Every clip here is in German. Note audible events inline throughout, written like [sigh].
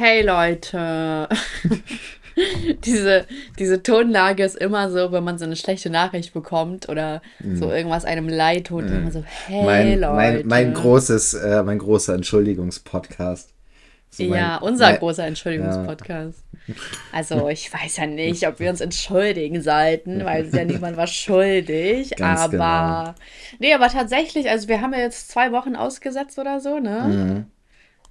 Hey Leute. [laughs] diese, diese Tonlage ist immer so, wenn man so eine schlechte Nachricht bekommt oder Mhm. so irgendwas einem leid tut, immer so, hey mein, Leute. mein, mein großes, äh, mein großer Entschuldigungspodcast. So mein- ja, unser mein- großer Entschuldigungspodcast. Also, [laughs] ich weiß ja nicht, ob wir uns entschuldigen sollten, weil es ja niemand was schuldig. [laughs] Ganz aber. Nee, aber tatsächlich, also wir haben ja jetzt zwei Wochen ausgesetzt oder so, ne? Mhm.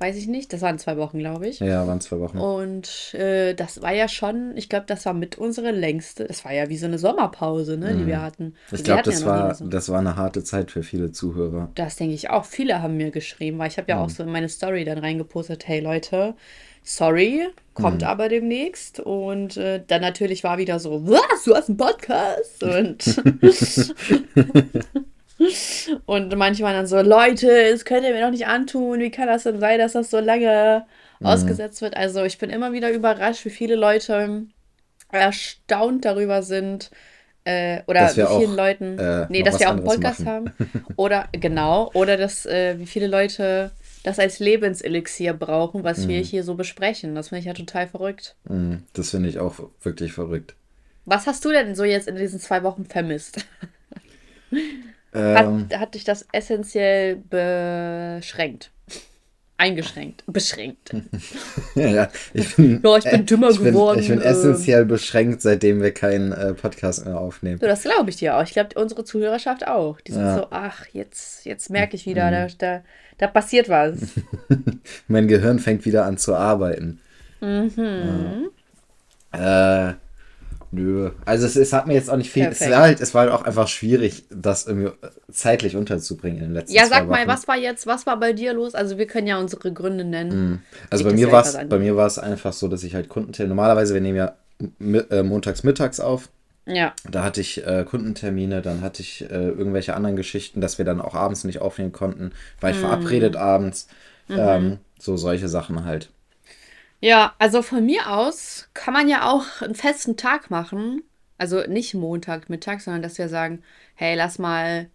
Weiß ich nicht. Das waren zwei Wochen, glaube ich. Ja, waren zwei Wochen. Und äh, das war ja schon, ich glaube, das war mit unsere längste. Das war ja wie so eine Sommerpause, ne, die wir hatten. Mhm. Ich Wir glaube, hatten das, ja war, eine Sommer- das war eine harte Zeit für viele Zuhörer. Das denke ich auch. Viele haben mir geschrieben, weil ich habe ja Mhm. auch so in meine Story dann reingepostet, hey Leute, sorry, kommt Mhm. aber demnächst. Und äh, dann natürlich war wieder so, was, du hast einen Podcast? Und, [laughs] [laughs] und manche waren dann so, Leute, das könnt ihr mir doch nicht antun. Wie kann das denn sein, dass das so lange Mhm. ausgesetzt wird? Also ich bin immer wieder überrascht, wie viele Leute erstaunt darüber sind, äh, oder Dass wie vielen auch, Leuten, äh, nee, dass wir auch einen Podcast machen. haben. Oder, [laughs] genau, oder dass, äh, wie viele Leute das als Lebenselixier brauchen, was Mhm. wir hier so besprechen. Das finde ich ja total verrückt. Mm, Das finde ich auch wirklich verrückt. Was hast du denn so jetzt in diesen zwei Wochen vermisst? [laughs] Hat, Ähm, hat dich das essentiell beschränkt? Eingeschränkt, beschränkt. [laughs] ja, ich bin, [laughs] Ja, ich bin dümmer ich bin, geworden, Ich bin ähm. essentiell beschränkt, seitdem wir keinen äh, Podcast mehr aufnehmen. So, das glaube ich dir auch. Ich glaube, unsere Zuhörerschaft auch. Die sind Ja. so, ach, jetzt, jetzt merke ich wieder, da, da, da passiert was. [laughs] Mein Gehirn fängt wieder an zu arbeiten. Mhm. Ja. Äh, nö. Also es, es hat mir jetzt auch nicht viel. Es war halt, es war halt auch einfach schwierig, das irgendwie äh, zeitlich unterzubringen in den letzten Ja, sag mal, was war jetzt, was war bei dir los? Also wir können ja unsere Gründe nennen. Also Nicht, bei mir wir war es etwas an- bei mir war es einfach so, dass ich halt Kundentermine. Normalerweise wir nehmen ja äh, montags mittags auf. Ja. Da hatte ich äh, Kundentermine, dann hatte ich äh, irgendwelche anderen Geschichten, dass wir dann auch abends nicht aufnehmen konnten. War ich Mhm. verabredet abends. Ähm, so solche Sachen halt. Ja, also von mir aus kann man ja auch einen festen Tag machen. Also nicht Montag, Mittag, sondern dass wir sagen, hey, lass mal,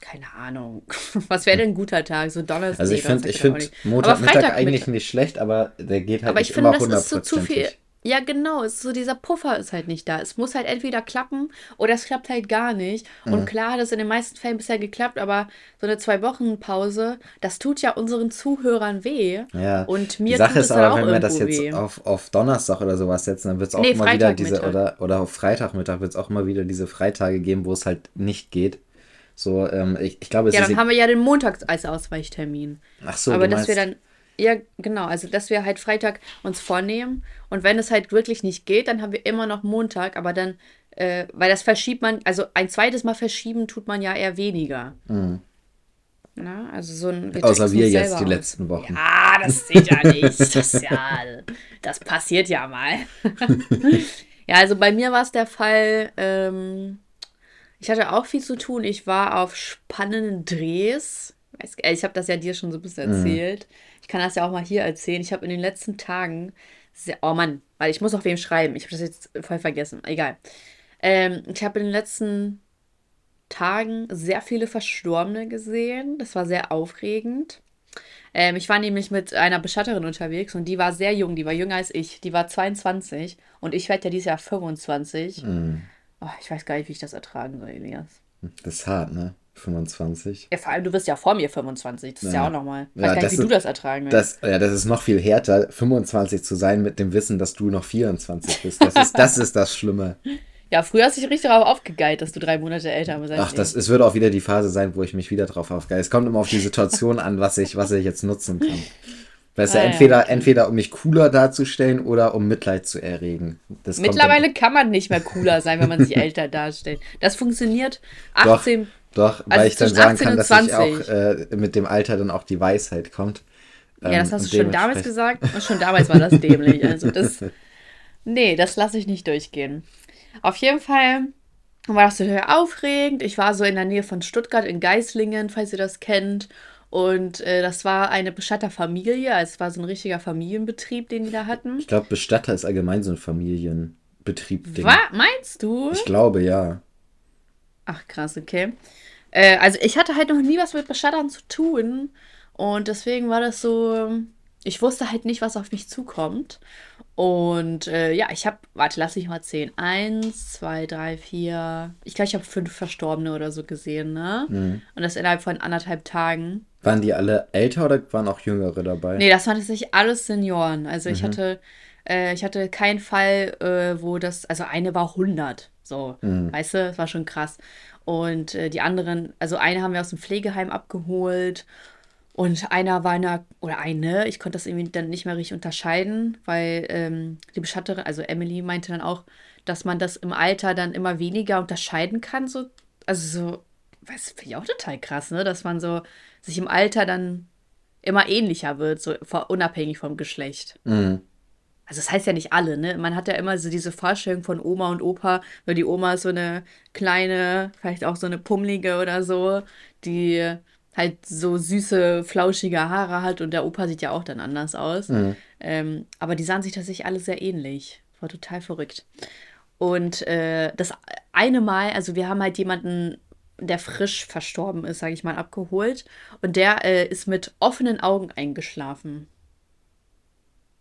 keine Ahnung, [laughs] was wäre denn ein guter Tag? So Donnerstag. Also ich finde Donnerstag ich geht auch finde nicht. Montag, Aber Mittag Freitag, eigentlich nicht schlecht, aber der geht halt Aber nicht ich finde, immer das ist so zu viel. Ja, genau. Es so dieser Puffer ist halt nicht da. Es muss halt entweder klappen oder es klappt halt gar nicht. Mhm. Und klar, das in den meisten Fällen bisher geklappt, aber so eine zwei Wochen Pause, das tut ja unseren Zuhörern weh. Ja. Und Die mir Sache tut ist es aber, auch wenn wir das jetzt weh. auf, auf Donnerstag oder sowas setzen, dann wird es auch Nee, immer wieder diese, oder, oder auf Freitagmittag wird es auch immer wieder diese Freitage geben, wo es halt nicht geht. So, ähm, ich, ich glaube, es Ja, dann haben wir ja den Montag als Ausweichtermin. ach so, aber dass wir dann, ja, genau, also dass wir halt Freitag uns vornehmen und wenn es halt wirklich nicht geht, dann haben wir immer noch Montag, aber dann, äh, weil das verschiebt man, also ein zweites Mal verschieben tut man ja eher weniger. Na, also so ein. Mhm. Außer wir jetzt die aus. letzten Wochen. Ja, das seht ja nicht. Das ja, das passiert ja mal. [laughs] ja, also bei mir war es der Fall, ähm, ich hatte auch viel zu tun. Ich war auf spannenden Drehs. Äh, Ich habe das ja dir schon so ein bisschen erzählt. Ich kann das ja auch mal hier erzählen. Ich habe in den letzten Tagen, sehr, oh Mann, weil ich muss auch wem schreiben. Ich habe das jetzt voll vergessen. Egal. Ähm, ich habe in den letzten Tagen sehr viele Verstorbene gesehen. Das war sehr aufregend. Ähm, ich war nämlich mit einer Bestatterin unterwegs und die war sehr jung, die war jünger als ich. Die war 22 und ich werde ja dieses Jahr 25. Mhm. Oh, ich weiß gar nicht, wie ich das ertragen soll, Elias. Das ist hart, ne? 25. Ja, vor allem, du bist ja vor mir 25. Das ist ja, Ja. auch nochmal. Ich Ja, weiß gar nicht, wie ist- du das ertragen willst. Das, ja, das ist noch viel härter, 25 zu sein mit dem Wissen, dass du noch 24 bist. Das ist das, ist das Schlimme. [laughs] Ja, früher hast du dich richtig darauf aufgegeilt, dass du drei Monate älter bist. Ach, das, es wird auch wieder die Phase sein, wo ich mich wieder drauf aufgehe. Es kommt immer auf die Situation an, was ich, was ich jetzt nutzen kann. Weißt du, Ah, ja, entweder, entweder um mich cooler darzustellen oder um Mitleid zu erregen. Das Mittlerweile kann man nicht mehr cooler sein, wenn man sich [laughs] älter darstellt. Das funktioniert dann, doch, 18. doch, weil also ich dann sagen 18 kann, dass ich auch 20. äh, mit dem Alter dann auch die Weisheit kommt. Ja, Ähm, das hast und du schon damals gesagt und schon damals war das dämlich. Also das. [laughs] Nee, das lasse ich nicht durchgehen. Auf jeden Fall war das total aufregend. Ich war so in der Nähe von Stuttgart in Geislingen, falls ihr das kennt. Und äh, das war eine Bestatterfamilie. Also es war so ein richtiger Familienbetrieb, den die da hatten. Ich glaube, Bestatter ist allgemein so ein Familienbetrieb-Ding. Was? Meinst du? Ich glaube, ja. Ach, krass, okay. Äh, also ich hatte halt noch nie was mit Bestattern zu tun. Und deswegen war das so, ich wusste halt nicht, was auf mich zukommt. Und äh, ja, ich habe, warte, lass mich mal zählen. Eins, zwei, drei, vier. Ich glaube, ich habe fünf Verstorbene oder so gesehen, ne? Mhm. Und das innerhalb von anderthalb Tagen. Waren die alle älter oder waren auch Jüngere dabei? Nee, das waren tatsächlich alles Senioren. Also ich mhm. hatte, äh, ich hatte keinen Fall, äh, wo das, also eine war 100. So, mhm. weißt du, das war schon krass. Und äh, die anderen, also eine haben wir aus dem Pflegeheim abgeholt und einer war in einer, oder eine, ich konnte das irgendwie dann nicht mehr richtig unterscheiden, weil ähm, die Beschatterin, also Emily meinte dann auch, dass man das im Alter dann immer weniger unterscheiden kann. So, also so, was finde ich auch total krass, ne? Dass man so sich im Alter dann immer ähnlicher wird, so unabhängig vom Geschlecht. Mhm. Also das heißt ja nicht alle, ne? Man hat ja immer so diese Vorstellung von Oma und Opa, weil die Oma ist so eine kleine, vielleicht auch so eine pummelige oder so, die halt so süße, flauschige Haare hat und der Opa sieht ja auch dann anders aus. Mhm. Ähm, aber die sahen sich tatsächlich alle sehr ähnlich. War total verrückt. Und äh, das eine Mal, also wir haben halt jemanden, der frisch verstorben ist, sage ich mal, abgeholt. Und der äh, ist mit offenen Augen eingeschlafen.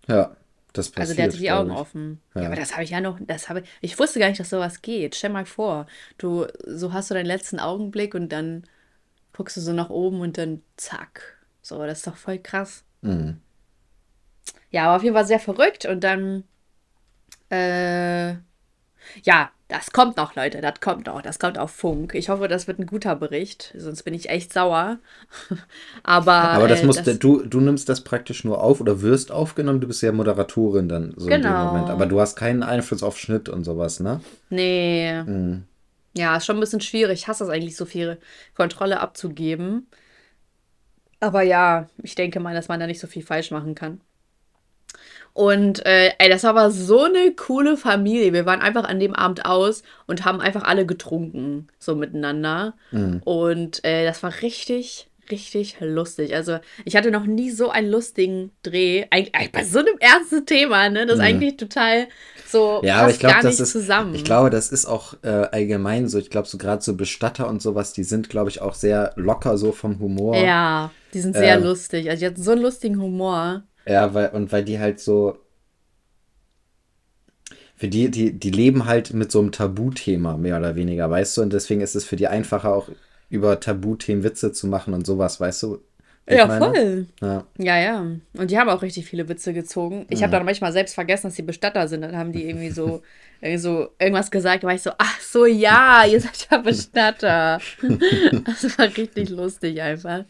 Ja, das passiert. Also der hatte die Augen offen. Ja. ja aber das habe ich ja noch, das habe ich, ich wusste gar nicht, dass sowas geht. Stell mal vor, du, so hast du deinen letzten Augenblick und dann guckst du so nach oben und dann zack. So, das ist doch voll krass. Mhm. Ja, aber auf jeden Fall sehr verrückt und dann, äh, ja, das kommt noch, Leute, das kommt noch, das kommt auf Funk. Ich hoffe, das wird ein guter Bericht, sonst bin ich echt sauer. [laughs] aber aber das äh, musst das, du, du nimmst das praktisch nur auf oder wirst aufgenommen, du bist ja Moderatorin dann so genau. in dem genau. Moment. Aber du hast keinen Einfluss auf Schnitt und sowas, ne? Nee. Mhm. Ja, ist schon ein bisschen schwierig. Ich hasse es eigentlich, so viel Kontrolle abzugeben. Aber ja, ich denke mal, dass man da nicht so viel falsch machen kann. Und äh, ey, das war aber so eine coole Familie. Wir waren einfach an dem Abend aus und haben einfach alle getrunken, so miteinander. Mhm. Und äh, das war richtig, richtig lustig. Also, ich hatte noch nie so einen lustigen Dreh. Eigentlich bei so einem ernsten Thema, ne? Das ist mhm. eigentlich total so ja, aber ich glaube, das ist zusammen. Ich glaube, das ist auch äh, allgemein so. Ich glaube, so gerade so Bestatter und sowas, die sind, glaube ich, auch sehr locker so vom Humor. Ja, die sind sehr ähm, lustig. Also die hatten so einen lustigen Humor. Ja, weil und weil die halt so für die, die, die leben halt mit so einem Tabuthema, mehr oder weniger, weißt du? Und deswegen ist es für die einfacher, auch über Tabuthemen Witze zu machen und sowas, weißt du? Ja, meine? voll. Ja. ja, ja. Und die haben auch richtig viele Witze gezogen. Ich ja. habe dann manchmal selbst vergessen, dass die Bestatter sind. Dann haben die irgendwie so, irgendwie [laughs] so irgendwas gesagt. Da war ich so, ach so, ja, ihr seid ja Bestatter. [laughs] das war richtig lustig einfach.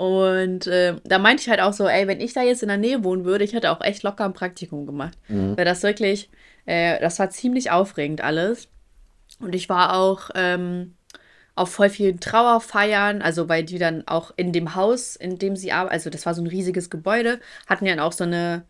Und äh, da meinte ich halt auch so, ey, wenn ich da jetzt in der Nähe wohnen würde, ich hätte auch echt locker ein Praktikum gemacht. Mhm. Weil das wirklich, äh, das war ziemlich aufregend alles. Und ich war auch, ähm, auf voll vielen Trauerfeiern, also weil die dann auch in dem Haus, in dem sie arbeiten, also das war so ein riesiges Gebäude, hatten ja dann auch so eine,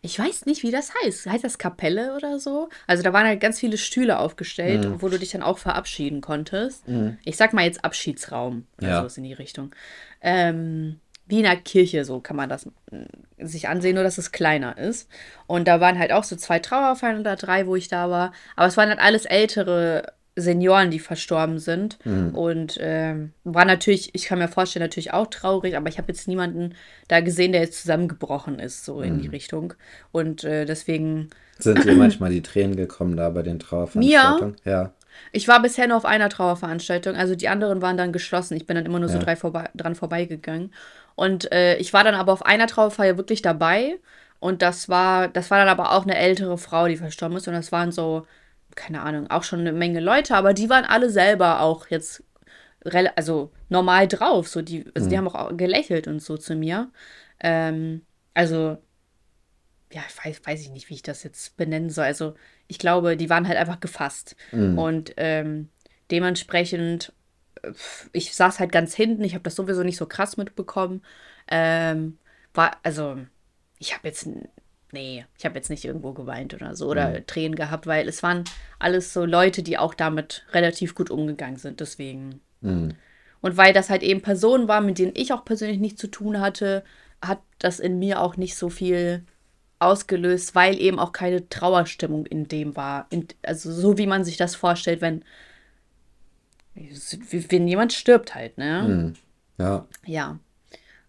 ich weiß nicht, wie das heißt. Heißt das Kapelle oder so? Also da waren halt ganz viele Stühle aufgestellt, mhm. wo du dich dann auch verabschieden konntest. Mhm. Ich sag mal jetzt Abschiedsraum, also ja. in die Richtung. Ähm, wie in einer Kirche, so kann man das äh, sich ansehen, nur dass es kleiner ist. Und da waren halt auch so zwei Trauerfeiern oder drei, wo ich da war. Aber es waren halt alles ältere Senioren, die verstorben sind. Mhm. Und ähm, war natürlich, ich kann mir vorstellen, natürlich auch traurig, aber ich habe jetzt niemanden da gesehen, der jetzt zusammengebrochen ist, so mhm. in die mhm. Richtung. Und äh, deswegen. [clears throat] Sind dir manchmal die Tränen gekommen da bei den Trauerveranstaltungen? Mir? Ja. Ich war bisher nur auf einer Trauerveranstaltung, also die anderen waren dann geschlossen. Ich bin dann immer nur ja. so drei vorbei, dran vorbeigegangen. Und äh, ich war dann aber auf einer Trauerfeier wirklich dabei. Und das war, das war dann aber auch eine ältere Frau, die verstorben ist. Und das waren so keine Ahnung, auch schon eine Menge Leute, aber die waren alle selber auch jetzt also normal drauf. So die, also mhm. die haben auch gelächelt und so zu mir. Ähm, also, ja, weiß, weiß ich nicht, wie ich das jetzt benennen soll. Also, ich glaube, die waren halt einfach gefasst. Mhm. Und ähm, dementsprechend, ich saß halt ganz hinten, ich habe das sowieso nicht so krass mitbekommen. Ähm, war, also, ich habe jetzt nee, ich habe jetzt nicht irgendwo geweint oder so oder mhm. Tränen gehabt, weil es waren alles so Leute, die auch damit relativ gut umgegangen sind. Deswegen. Mhm. Und weil das halt eben Personen waren, mit denen ich auch persönlich nichts zu tun hatte, hat das in mir auch nicht so viel ausgelöst, weil eben auch keine Trauerstimmung in dem war. In, also so wie man sich das vorstellt, wenn, wenn jemand stirbt halt, ne? Mhm. Ja. Ja.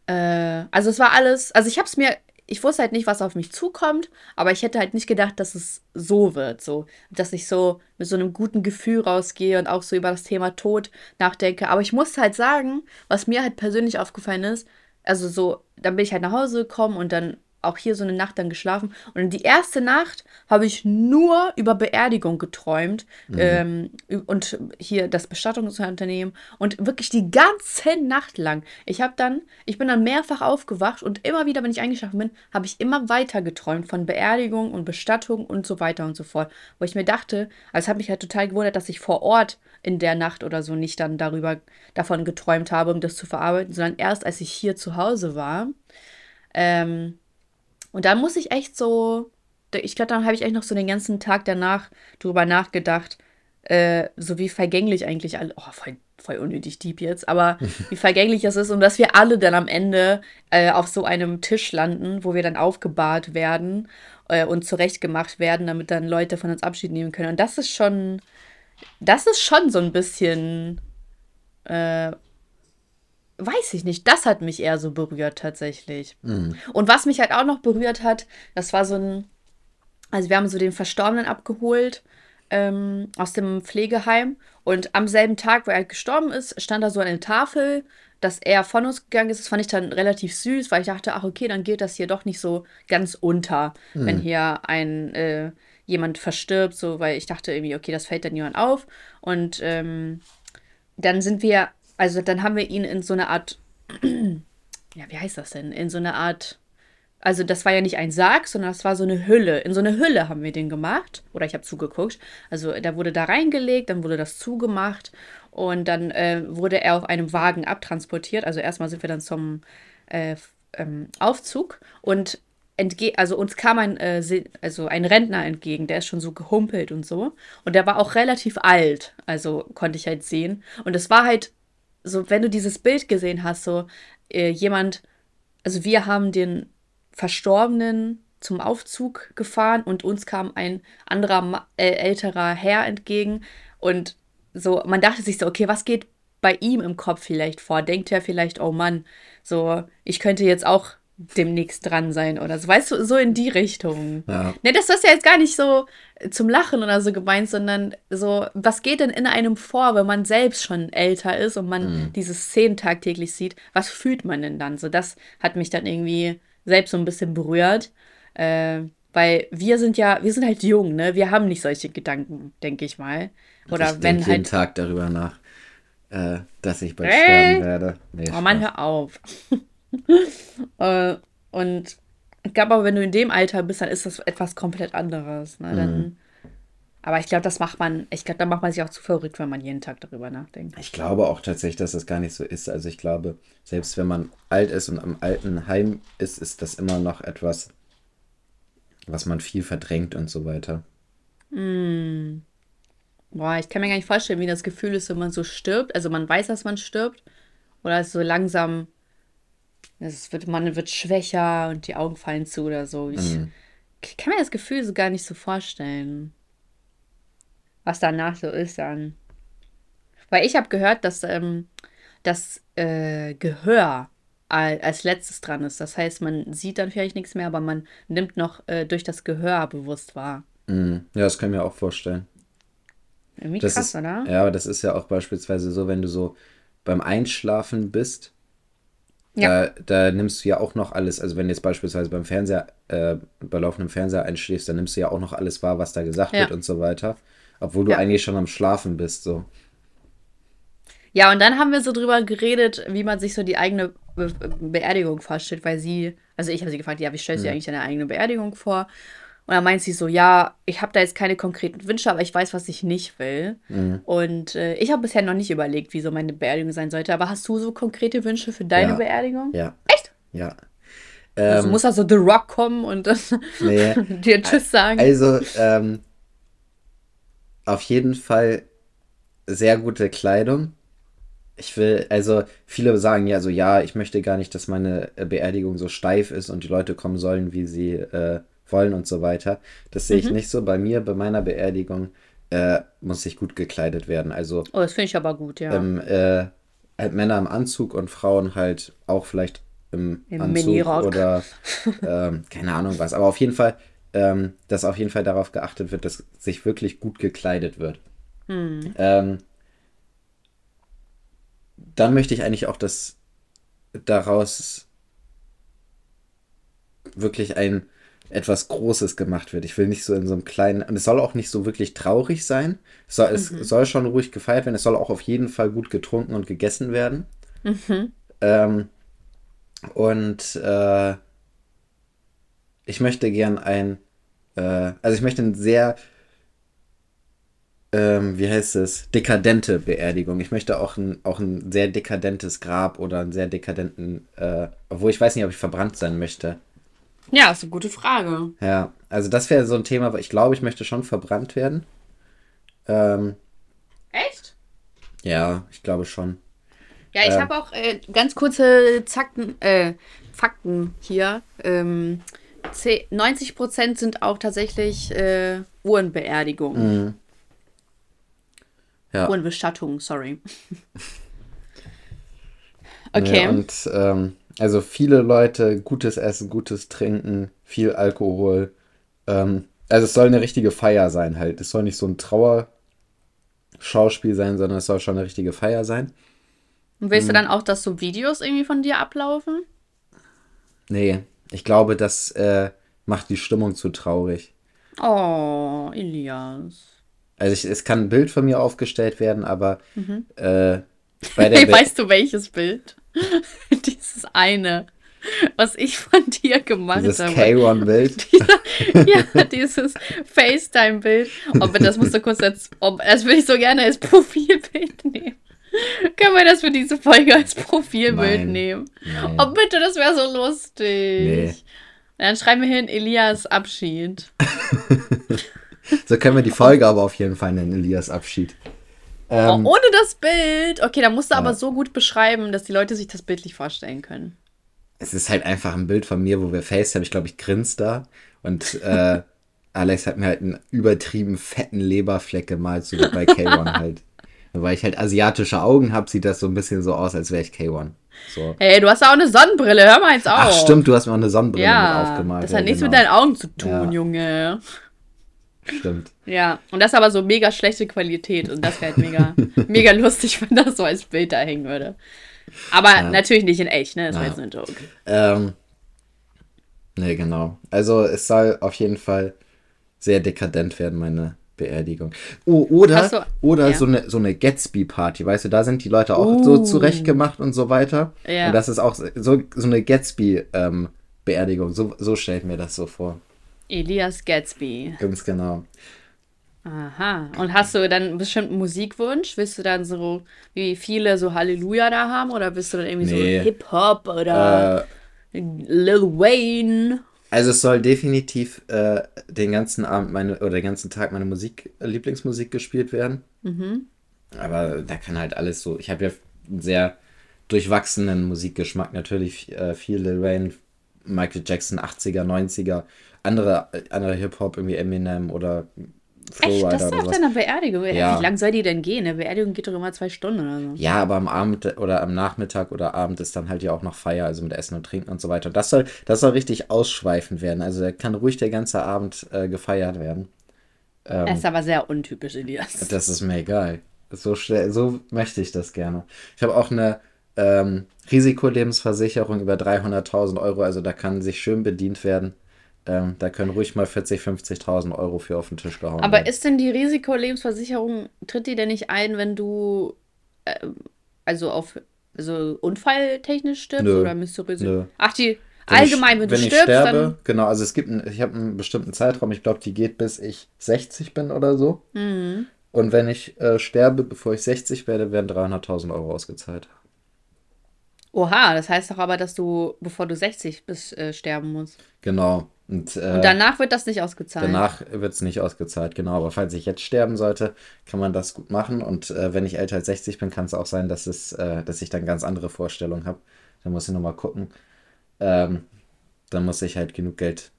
Äh, also es war alles, also ich habe es mir ich wusste halt nicht, was auf mich zukommt, aber ich hätte halt nicht gedacht, dass es so wird, so, dass ich so mit so einem guten Gefühl rausgehe und auch so über das Thema Tod nachdenke. Aber ich muss halt sagen, was mir halt persönlich aufgefallen ist, also so, dann bin ich halt nach Hause gekommen und dann auch hier so eine Nacht dann geschlafen. Und die erste Nacht habe ich nur über Beerdigung geträumt. Mhm. Ähm, und hier das Bestattungsunternehmen. Und wirklich die ganze Nacht lang. Ich habe dann, ich bin dann mehrfach aufgewacht und immer wieder, wenn ich eingeschlafen bin, habe ich immer weiter geträumt von Beerdigung und Bestattung und so weiter und so fort. Wo ich mir dachte, also es hat mich halt total gewundert, dass ich vor Ort in der Nacht oder so nicht dann darüber davon geträumt habe, um das zu verarbeiten, sondern erst als ich hier zu Hause war. Ähm, und da muss ich echt so, ich glaube, dann habe ich echt noch so den ganzen Tag danach drüber nachgedacht, äh, so wie vergänglich eigentlich alle, oh, voll, voll unnötig deep jetzt, aber [laughs] wie vergänglich es ist und dass wir alle dann am Ende äh, auf so einem Tisch landen, wo wir dann aufgebahrt werden äh, und zurechtgemacht werden, damit dann Leute von uns Abschied nehmen können. Und das ist schon, das ist schon so ein bisschen, äh, weiß ich nicht, das hat mich eher so berührt tatsächlich. Mhm. Und was mich halt auch noch berührt hat, das war so ein, also wir haben so den Verstorbenen abgeholt ähm, aus dem Pflegeheim und am selben Tag, wo er gestorben ist, stand da so eine Tafel, dass er von uns gegangen ist. Das fand ich dann relativ süß, weil ich dachte, ach okay, dann geht das hier doch nicht so ganz unter, mhm. wenn hier ein äh, jemand verstirbt, so, weil ich dachte irgendwie, okay, das fällt dann niemand auf. Und ähm, dann sind wir also dann haben wir ihn in so eine Art, [clears throat] ja, wie heißt das denn? In so eine Art, also das war ja nicht ein Sarg, sondern das war so eine Hülle. In so eine Hülle haben wir den gemacht. Oder ich habe zugeguckt. Also da wurde da reingelegt, dann wurde das zugemacht und dann äh, wurde er auf einem Wagen abtransportiert. Also erstmal sind wir dann zum äh, ähm, Aufzug und entge also uns kam ein, äh, also ein Rentner entgegen, der ist schon so gehumpelt und so. Und der war auch relativ alt, also konnte ich halt sehen. Und es war halt so, wenn du dieses Bild gesehen hast, so äh, jemand, also wir haben den Verstorbenen zum Aufzug gefahren und uns kam ein anderer äh, älterer Herr entgegen und so, man dachte sich so, okay, was geht bei ihm im Kopf vielleicht vor? Denkt er vielleicht, oh Mann, so, ich könnte jetzt auch demnächst dran sein oder so. Weißt du, so in die Richtung. Ja. Ne, das ist ja jetzt gar nicht so zum Lachen oder so gemeint, sondern so, was geht denn in einem vor, wenn man selbst schon älter ist und man mhm. diese Szenen tagtäglich sieht? Was fühlt man denn dann? So, das hat mich dann irgendwie selbst so ein bisschen berührt. Äh, weil wir sind ja, wir sind halt jung, ne? Wir haben nicht solche Gedanken, denke ich mal. Oder ich wenn halt. jeden Tag darüber nach, äh, dass ich bald äh? sterben werde. Nee, oh Mann, hör auf. Äh, und ich glaube aber, wenn du in dem Alter bist, dann ist das etwas komplett anderes. Ne? Dann, mhm. Aber ich glaube, das macht man, ich glaube, da macht man sich auch zu verrückt, wenn man jeden Tag darüber nachdenkt. Ich glaube auch tatsächlich, dass das gar nicht so ist. Also ich glaube, selbst wenn man alt ist und am alten Heim ist, ist das immer noch etwas, was man viel verdrängt und so weiter. Mm. Boah, ich kann mir gar nicht vorstellen, wie das Gefühl ist, wenn man so stirbt. Also man weiß, dass man stirbt. Oder es so langsam es wird, man wird schwächer und die Augen fallen zu oder so. Ich mhm. kann mir das Gefühl so gar nicht so vorstellen, was danach so ist dann. Weil ich habe gehört, dass ähm, das äh, Gehör als letztes dran ist. Das heißt, man sieht dann vielleicht nichts mehr, aber man nimmt noch äh, durch das Gehör bewusst wahr. Mhm. Ja, das kann ich mir auch vorstellen. Irgendwie das krass, ist, oder? Ja, aber das ist ja auch beispielsweise so, wenn du so beim Einschlafen bist ja. Da, da, nimmst du ja auch noch alles, also wenn du jetzt beispielsweise beim Fernseher, äh, bei laufendem Fernseher einschläfst, dann nimmst du ja auch noch alles wahr, was da gesagt ja. wird und so weiter. Obwohl du ja. eigentlich schon am Schlafen bist, so. Ja, und dann haben wir so drüber geredet, wie man sich so die eigene Be Beerdigung vorstellt, weil sie, also ich habe sie gefragt, ja, wie stellst du dir eigentlich deine eigene Beerdigung vor? Und dann meint sie so, ja, ich habe da jetzt keine konkreten Wünsche, aber ich weiß, was ich nicht will. Mhm. Und äh, ich habe bisher noch nicht überlegt, wie so meine Beerdigung sein sollte. Aber hast du so konkrete Wünsche für deine ja. Beerdigung? Ja. Echt? Ja. Also ähm, muss da so The Rock kommen und [laughs] nee. [laughs] dir Tschüss sagen? Also, ähm, auf jeden Fall sehr gute Kleidung. Ich will, also viele sagen ja so, ja, ich möchte gar nicht, dass meine Beerdigung so steif ist und die Leute kommen sollen, wie sie äh, wollen und so weiter. Das sehe ich mhm. nicht so. Bei mir, bei meiner Beerdigung, äh, muss ich gut gekleidet werden. Also, oh, das finde ich aber gut, ja. Ähm, äh, halt Männer im Anzug und Frauen halt auch vielleicht im, Im Anzug Minirock. oder [laughs] ähm, keine Ahnung was. Aber auf jeden Fall, ähm, dass auf jeden Fall darauf geachtet wird, dass sich wirklich gut gekleidet wird. Hm. Ähm, dann möchte ich eigentlich auch, dass daraus wirklich ein etwas Großes gemacht wird. Ich will nicht so in so einem kleinen, und es soll auch nicht so wirklich traurig sein. Es soll, es soll schon ruhig gefeiert werden. Es soll auch auf jeden Fall gut getrunken und gegessen werden. Ähm, und äh, ich möchte gern ein, äh, also ich möchte ein sehr, ähm, wie heißt es, dekadente Beerdigung. Ich möchte auch ein, auch ein sehr dekadentes Grab oder einen sehr dekadenten, äh, obwohl ich weiß nicht, ob ich verbrannt sein möchte. Ja, ist eine gute Frage. Ja, also das wäre so ein Thema, aber ich glaube, ich möchte schon verbrannt werden. Ähm, Echt? ja, ich glaube schon. Ja, ich Ähm. habe auch äh, ganz kurze Zacken, äh, Fakten hier. Ähm, zeh- 90% sind auch tatsächlich äh, Uhrenbeerdigungen. Ja. Uhrenbestattung, sorry. [laughs] Okay. und ähm, also viele Leute, gutes Essen, gutes Trinken, viel Alkohol. Ähm, also es soll eine richtige Feier sein halt. Es soll nicht so ein Trauerschauspiel sein, sondern es soll schon eine richtige Feier sein. Und willst du dann auch, dass so Videos irgendwie von dir ablaufen? Nee, ich glaube, das äh, macht die Stimmung zu traurig. Oh, Elias. Also ich, es kann ein Bild von mir aufgestellt werden, aber Mhm. äh, bei [laughs] der weißt du welches Bild? [laughs] Dieses eine, was ich von dir gemacht dieses habe. K1-Bild. [laughs] ja, dieses FaceTime-Bild. Oh, bitte, das musst du kurz als. Das will ich so gerne als Profilbild nehmen. Können wir das für diese Folge als Profilbild Nein. nehmen? Nein. Oh, bitte, das wäre so lustig. Nee. Dann schreiben wir hin Elias Abschied. [laughs] So können wir die Folge aber auf jeden Fall nennen, Elias Abschied. Ähm, oh, ohne das Bild. Okay, da musst du aber Ja. so gut beschreiben, dass die Leute sich das bildlich vorstellen können. Es ist halt einfach ein Bild von mir, wo wir FaceTime, ich glaube, ich grinse da. Und äh, [laughs] Alex hat mir halt einen übertrieben fetten Leberfleck gemalt, so wie bei K1 halt. [laughs] Weil ich halt asiatische Augen habe, sieht das so ein bisschen so aus, als wäre ich K1. So. Hey, du hast auch eine Sonnenbrille. Hör mal jetzt auf. Ach stimmt, du hast mir auch eine Sonnenbrille mit Ja, aufgemalt. das ja, hat nichts genau. mit deinen Augen zu tun, Ja. Junge. Stimmt. Ja, und das aber so mega schlechte Qualität. Und das wäre halt mega, [laughs] mega lustig, wenn das so als Bild da hängen würde. Aber natürlich nicht in echt, ne? Das war Ja. jetzt nur ein Joke. Ähm, nee, genau. Also es soll auf jeden Fall sehr dekadent werden, meine Beerdigung. Oh, oder du- oder ja. so eine, so eine Gatsby-Party, weißt du, da sind die Leute auch so Uh. zurechtgemacht und so weiter. Ja. Und das ist auch so, so eine Gatsby-Beerdigung. so, so stellt mir das so vor. Elias Gatsby. Ganz genau. Aha. Und hast du dann einen bestimmten Musikwunsch? Willst du dann so, wie viele so Halleluja da haben? Oder willst du dann irgendwie Nee. so Hip-Hop oder Äh, Lil Wayne? also es soll definitiv äh, den ganzen Abend meine oder den ganzen Tag meine Musik, Lieblingsmusik gespielt werden. Mhm. Aber da kann halt alles so. Ich habe ja einen sehr durchwachsenen Musikgeschmack. Natürlich äh, viel Lil Wayne, Michael Jackson, 80er, 90er, andere, andere Hip-Hop, irgendwie Eminem oder Echt? Flowrider Das ist auf sowas. deiner Beerdigung? Ja. Wie lang soll die denn gehen? Eine Beerdigung geht doch immer zwei Stunden oder so. Ja, aber am Abend oder am Nachmittag oder Abend ist dann halt ja auch noch Feier, also mit Essen und Trinken und so weiter. Und das soll, das soll richtig ausschweifend werden. Also da kann ruhig der ganze Abend äh, gefeiert werden. Das ist aber sehr untypisch, Elias. Das ist mir egal. So, schnell, so möchte ich das gerne. Ich habe auch eine ähm, Risikolebensversicherung über 300.000 Euro, also da kann sich schön bedient werden. Ähm, da können ruhig mal 40.000, 50.000 Euro für auf den Tisch gehauen Aber werden. ist denn die Risikolebensversicherung, tritt die denn nicht ein, wenn du ähm, also auf also unfalltechnisch stirbst Nö. oder mysteriös? Ach, die Wenn allgemein, ich, wenn du wenn ich stirbst, sterbe, dann. genau, also es gibt, einen, ich habe einen bestimmten Zeitraum, ich glaube, die geht bis ich 60 bin oder so. Mhm. Und wenn ich äh, sterbe, bevor ich 60 werde, werden 300.000 Euro ausgezahlt. Oha, das heißt doch aber, dass du, bevor du 60 bist, äh, sterben musst. Genau. Und, äh, Und danach wird das nicht ausgezahlt. Danach wird es nicht ausgezahlt, genau. Aber falls ich jetzt sterben sollte, kann man das gut machen. Und äh, wenn ich älter als 60 bin, kann es auch sein, dass, es, äh, dass ich dann ganz andere Vorstellungen habe. Dann muss ich nochmal gucken. Ähm, dann muss ich halt genug Geld.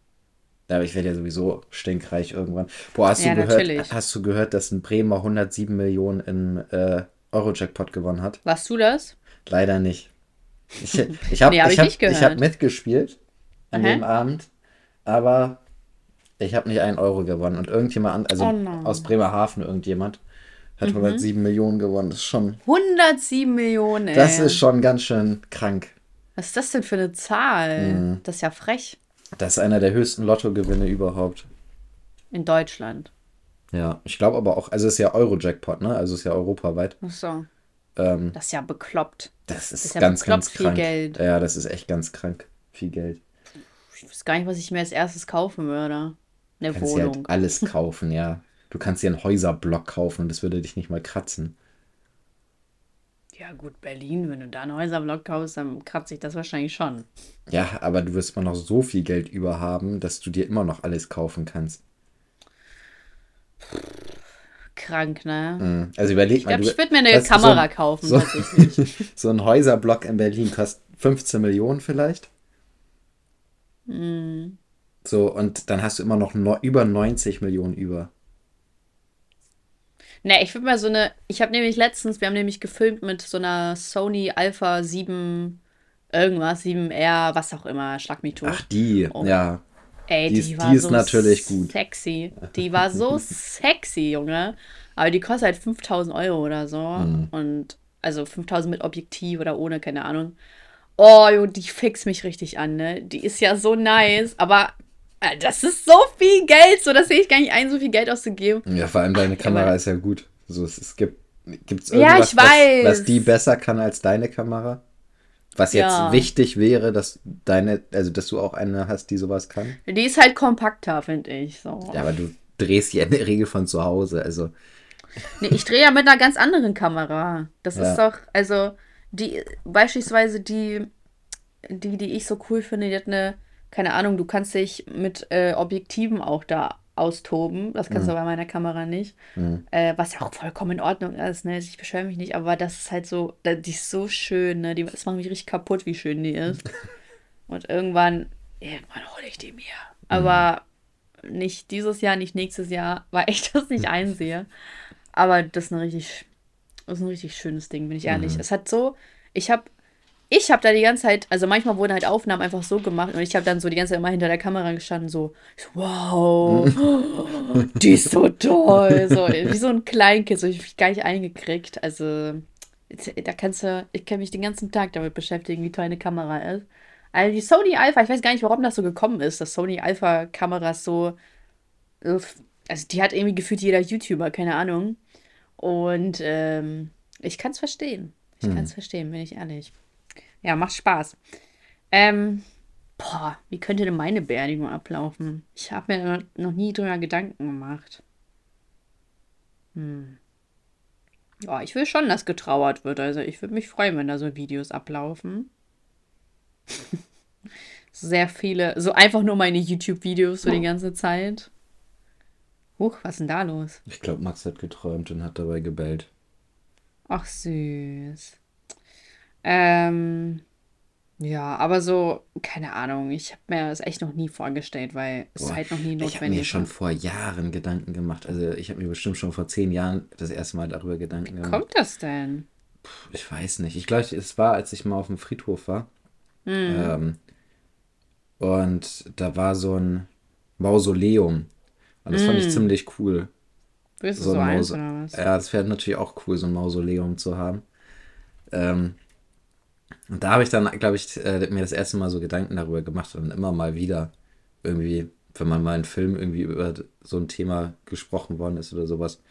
Aber ich werde ja sowieso stinkreich irgendwann. Boah, hast, Ja, du, gehört, natürlich. hast du gehört, dass ein Bremer 107 Millionen im äh, Euro-Jackpot gewonnen hat? Warst du das? Leider nicht. Ich, ich [laughs] habe Nee, hab ich ich hab, hab mitgespielt an Aha. dem Abend, aber ich habe nicht einen Euro gewonnen. Und irgendjemand, an- also Oh aus Bremerhaven, irgendjemand, hat Mhm. 107 Millionen gewonnen. Das ist schon, 107 Millionen, ey. das ist schon ganz schön krank. Was ist das denn für eine Zahl? Mhm. Das ist ja frech. Das ist einer der höchsten Lottogewinne überhaupt. In Deutschland. Ja, ich glaube aber auch, also es ist ja Euro-Jackpot, ne? Also es ist ja europaweit. Ach so. Ähm, Das ist ja bekloppt. das ist, ist ja ganz, bekloppt ganz viel krank. Geld. Ja, das ist echt ganz krank. Viel Geld. Ich weiß gar nicht, was ich mir als erstes kaufen würde. Eine Du kannst dir Wohnung. halt alles [laughs] kaufen, ja. Du kannst dir einen Häuserblock kaufen und das würde dich nicht mal kratzen. Ja, gut, Berlin, wenn du da einen Häuserblock kaufst, dann kratzt sich das wahrscheinlich schon. Ja, aber du wirst immer noch so viel Geld über haben, dass du dir immer noch alles kaufen kannst. Krank, ne? Mhm. Also überleg Ich mal. glaube, du- ich würde mir eine Kamera so ein, kaufen, so- [laughs] so ein Häuserblock in Berlin kostet 15 Millionen vielleicht. Hm. So, und dann hast du immer noch no über 90 Millionen über. Ne, ich würde mal so eine. Ich habe nämlich letztens, wir haben nämlich gefilmt mit so einer Sony Alpha 7 irgendwas, 7R, was auch immer, schlag mich tot. Ach, die, Oh. ja. Ey, die die, ist- war die ist so natürlich gut. sexy. Die war so [laughs] sexy, Junge. Aber die kostet halt 5000 Euro oder so. Mhm. Und also 5000 mit Objektiv oder ohne, keine Ahnung. Oh, jo, die fixt mich richtig an, ne? Die ist ja so nice, aber äh, das ist so viel Geld, so das sehe ich gar nicht ein, so viel Geld auszugeben. Ja, vor allem deine Kamera aber- ist ja gut. So, es, es gibt gibt's Ja, irgendwas, ich weiß. Was, was die besser kann als deine Kamera? Was jetzt Ja. wichtig wäre, dass deine, also dass du auch eine hast, die sowas kann. Die ist halt kompakter, finde ich. So. Ja, aber du drehst die in der Regel von zu Hause. Also, Nee, ich drehe ja mit einer ganz anderen Kamera. Das Ja. ist doch, also, die, beispielsweise die, die, die ich so cool finde, die hat eine, keine Ahnung, du kannst dich mit äh, Objektiven auch da austoben. Das kannst du bei meiner Kamera nicht. Mhm. Äh, was ja auch vollkommen in Ordnung ist, ne? Ich beschwere mich nicht, aber das ist halt so, die ist so schön, ne? Die, das macht mich richtig kaputt, wie schön die ist. [laughs] Und irgendwann, irgendwann hole ich die mir. Aber nicht dieses Jahr, nicht nächstes Jahr, weil ich [laughs] das nicht einsehe. Aber das ist ein richtig, das ist ein richtig schönes Ding, bin ich ehrlich. Es hat so, ich habe ich habe da die ganze Zeit, also manchmal wurden halt Aufnahmen einfach so gemacht und ich habe dann so die ganze Zeit immer hinter der Kamera gestanden, so, wow, [laughs] die ist so toll, so wie so ein Kleinkind, so ich mich gar nicht eingekriegt. Also da kannst du, ich kann mich den ganzen Tag damit beschäftigen, wie toll eine Kamera ist. Also die Sony Alpha, ich weiß gar nicht, warum das so gekommen ist, dass Sony Alpha Kameras so, also die hat irgendwie gefühlt jeder YouTuber, keine Ahnung. Und ähm, ich kann es verstehen. Ich kann es verstehen, bin ich ehrlich. Ja, macht Spaß. Ähm, boah, wie könnte denn meine Beerdigung ablaufen? Ich habe mir noch nie drüber Gedanken gemacht. Hm. Ja, ich will schon, dass getrauert wird. Also ich würde mich freuen, wenn da so Videos ablaufen. [laughs] Sehr viele, so einfach nur meine YouTube-Videos so die ganze Zeit. Huch, was ist denn da los? ich glaube, Max hat geträumt und hat dabei gebellt. Ach, süß. Ähm, ja, aber so, keine Ahnung, ich habe mir das echt noch nie vorgestellt, weil es Boah, halt noch nie Ich habe mir notwendig schon vor Jahren Gedanken gemacht. Also, ich habe mir bestimmt schon vor zehn Jahren das erste Mal darüber Gedanken gemacht. Kommt das denn? Ich weiß nicht. Ich glaube, es war, als ich mal auf dem Friedhof war. Hm. Ähm, und da war so ein Mausoleum. Und das fand ich ziemlich cool. Willst du So so, ein eins oder was? Ja, das wäre natürlich auch cool, so ein Mausoleum zu haben. Ähm, und da habe ich dann, glaube ich, äh, mir das erste Mal so Gedanken darüber gemacht und immer mal wieder irgendwie, wenn man mal einen Film irgendwie über so ein Thema gesprochen worden ist oder sowas.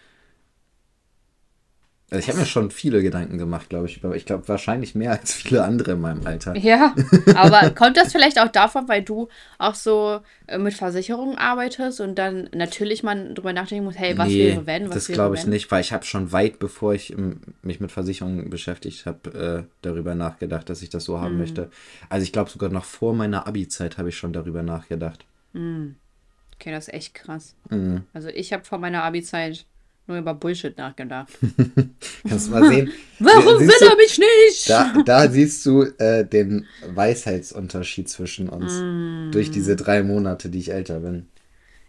Also ich habe mir schon viele Gedanken gemacht, glaube ich. Ich glaube wahrscheinlich mehr als viele andere in meinem Alter. Ja, [laughs] aber kommt das vielleicht auch davon, weil du auch so äh, mit Versicherungen arbeitest und dann natürlich man drüber nachdenken muss, hey, was nee, wäre wenn, was das glaube ich wenn? nicht, weil ich habe schon weit bevor ich ähm, mich mit Versicherungen beschäftigt habe, äh, darüber nachgedacht, dass ich das so haben möchte. Also ich glaube sogar noch vor meiner Abi-Zeit habe ich schon darüber nachgedacht. Okay, das ist echt krass. Mhm. Also ich habe vor meiner Abi-Zeit nur über Bullshit nachgedacht. [laughs] Kannst du mal sehen. [laughs] Warum will er mich nicht? Da, da siehst du äh, den Weisheitsunterschied zwischen uns Mm. durch diese drei Monate, die ich älter bin.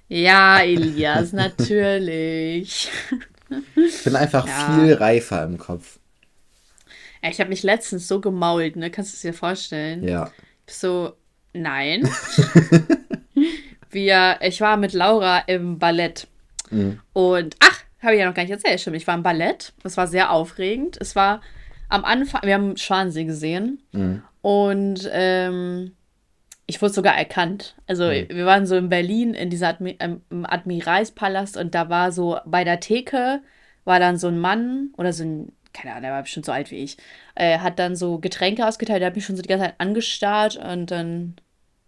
Ja, Elias, [laughs] natürlich. Ich bin einfach Ja. viel reifer im Kopf. Ich habe mich letztens so gemault, ne? Kannst du es dir vorstellen? Ja. So, nein. Wir, ich war mit Laura im Ballett. Mhm. Und, ach, habe ich ja noch gar nicht erzählt, stimmt. Ich war im Ballett. Das war sehr aufregend. Es war am Anfang, wir haben Schwansee gesehen. Mhm. Und ähm, ich wurde sogar erkannt. Also Mhm. wir waren so in Berlin in dieser Admi ähm, im Admiralspalast und da war so bei der Theke war dann so ein Mann oder so ein, keine Ahnung, der war bestimmt so alt wie ich, äh, hat dann so Getränke ausgeteilt, der hat mich schon so die ganze Zeit angestarrt und dann,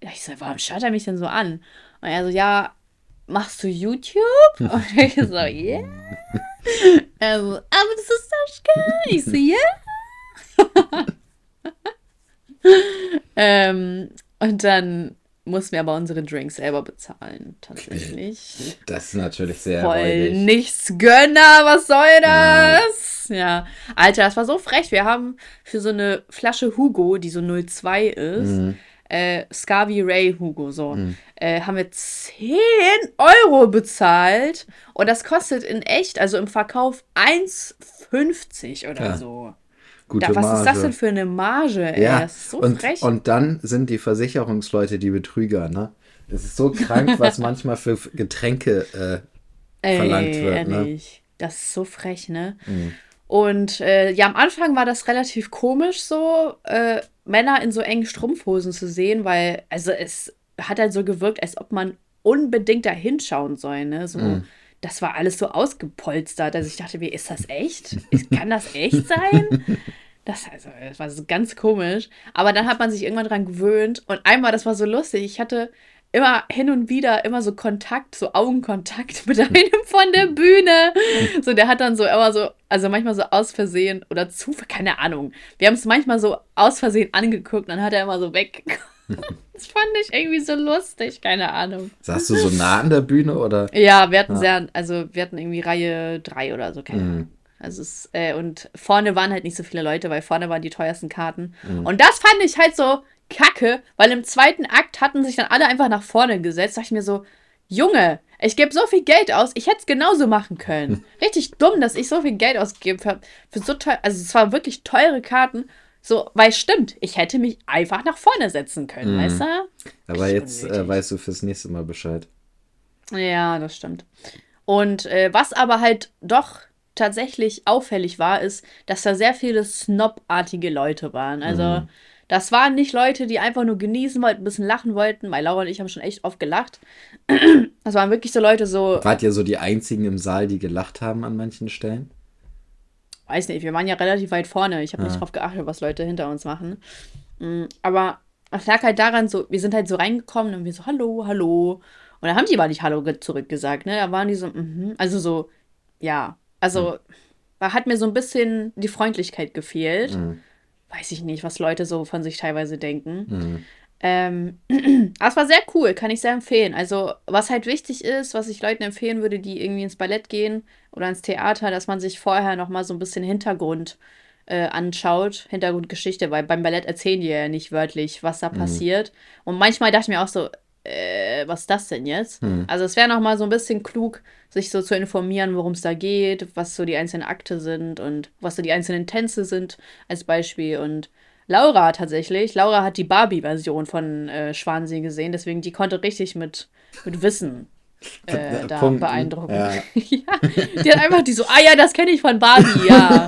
ja, ich so, warum starrt er mich denn so an? Und er so, ja, machst du YouTube? [laughs] Und ich so, yeah. Er so, aber das ist Sascha. Ich so, yeah. [laughs] ähm, und dann mussten wir aber unsere Drinks selber bezahlen, tatsächlich. [laughs] Das ist natürlich sehr Voll räudig. nichts Gönner, was soll das? Ja. Alter, das war so frech. Wir haben für so eine Flasche Hugo, die so 02 ist, Mhm. Äh, Scavi Ray Hugo, so, äh, haben wir 10 Euro bezahlt. Und das kostet in echt, also im Verkauf 1,50 oder Ja. so. Gute Da, was ist das Marge. denn für eine Marge? Ey? Ja, Das ist so und, frech. und dann sind die Versicherungsleute die Betrüger, ne? Es ist so krank, [laughs] was manchmal für Getränke äh, verlangt wird, ne? ehrlich. Das ist so frech, ne? Und äh, ja, am Anfang war das relativ komisch, so äh, Männer in so engen Strumpfhosen zu sehen, weil, also es hat halt so gewirkt, als ob man unbedingt da hinschauen soll, ne? So, das war alles so ausgepolstert. Also ich dachte, wie ist das echt? Kann das echt sein? Das, also, das war so ganz komisch. Aber dann hat man sich irgendwann dran gewöhnt. Und einmal, das war so lustig, ich hatte immer hin und wieder immer so Kontakt, so Augenkontakt [laughs] mit einem von der Bühne. So, der hat dann so immer so, also manchmal so aus Versehen oder zu, keine Ahnung. Wir haben es manchmal so aus Versehen angeguckt, dann hat er immer so weg. [laughs] Das fand ich irgendwie so lustig, keine Ahnung. Saßt du so nah an der Bühne oder? Ja, wir hatten sehr, also wir hatten irgendwie Reihe 3 oder so, keine Mhm. Ahnung. Also es, äh, und vorne waren halt nicht so viele Leute, weil vorne waren die teuersten Karten. Mhm. Und das fand ich halt so kacke, weil im zweiten Akt hatten sich dann alle einfach nach vorne gesetzt. Da dachte ich mir so, Junge, ich gebe so viel Geld aus, ich hätte es genauso machen können. Richtig dumm, dass ich so viel Geld ausgegeben habe für so teuer, also es waren wirklich teure Karten. So, weil stimmt, ich hätte mich einfach nach vorne setzen können, weißt du? Aber Richtig jetzt äh, weißt du fürs nächste Mal Bescheid. Ja, das stimmt. Und äh, was aber halt doch tatsächlich auffällig war, ist, dass da sehr viele Snob-artige Leute waren. Also, das waren nicht Leute, die einfach nur genießen wollten, ein bisschen lachen wollten. Weil Laura und ich haben schon echt oft gelacht. [clears throat] Das waren wirklich so Leute, so, Wart ihr so die einzigen im Saal, die gelacht haben an manchen Stellen? weiß nicht, wir waren ja relativ weit vorne. Ich habe nicht Ja. drauf geachtet, was Leute hinter uns machen. Mm, Aber es lag halt daran, so, wir sind halt so reingekommen und wir so, hallo, hallo. Und dann haben die aber nicht Hallo ge- zurückgesagt, ne? Da waren die so, mhm. also so, ja. Also, da hat mir so ein bisschen die Freundlichkeit gefehlt. Mhm. Weiß ich nicht, was Leute so von sich teilweise denken. Mhm. Ähm, [clears throat] aber es war sehr cool, kann ich sehr empfehlen. Also, was halt wichtig ist, was ich Leuten empfehlen würde, die irgendwie ins Ballett gehen oder ins Theater, dass man sich vorher nochmal so ein bisschen Hintergrund äh, anschaut, Hintergrundgeschichte, weil beim Ballett erzählen die ja nicht wörtlich, was da passiert. Und manchmal dachte ich mir auch so, äh, was ist das denn jetzt? Also, es wäre nochmal so ein bisschen klug, sich so zu informieren, worum es da geht, was so die einzelnen Akte sind und was so die einzelnen Tänze sind, als Beispiel. Und Laura tatsächlich. Laura hat die Barbie-Version von äh, Schwansee gesehen, deswegen die konnte richtig mit, mit Wissen [laughs] äh, da Punkten. beeindrucken. Ja. [laughs] ja, die hat einfach die so, ah ja, das kenne ich von Barbie, ja.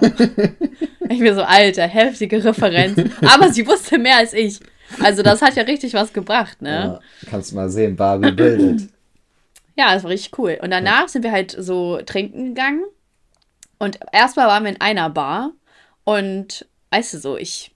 [laughs] ich mir so, alter, heftige Referenz. Aber sie wusste mehr als ich. Also das hat ja richtig was gebracht, ne? Ja, kannst mal sehen, Barbie bildet. Ja, das war richtig cool. Und danach sind wir halt so trinken gegangen. Und erstmal waren wir in einer Bar. Und weißt du so, ich,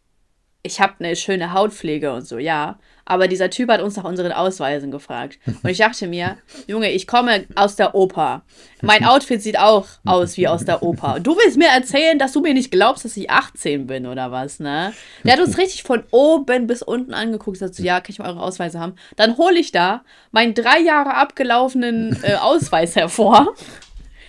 ich habe eine schöne Hautpflege und so, ja. Aber dieser Typ hat uns nach unseren Ausweisen gefragt. Und ich dachte mir, Junge, ich komme aus der Oper. Mein Outfit sieht auch aus wie aus der Oper. Du willst mir erzählen, dass du mir nicht glaubst, dass ich 18 bin oder was, ne? Der hat uns richtig von oben bis unten angeguckt. Sagt so, ja, kann ich mal eure Ausweise haben? Dann hole ich da meinen drei Jahre abgelaufenen äh, Ausweis hervor.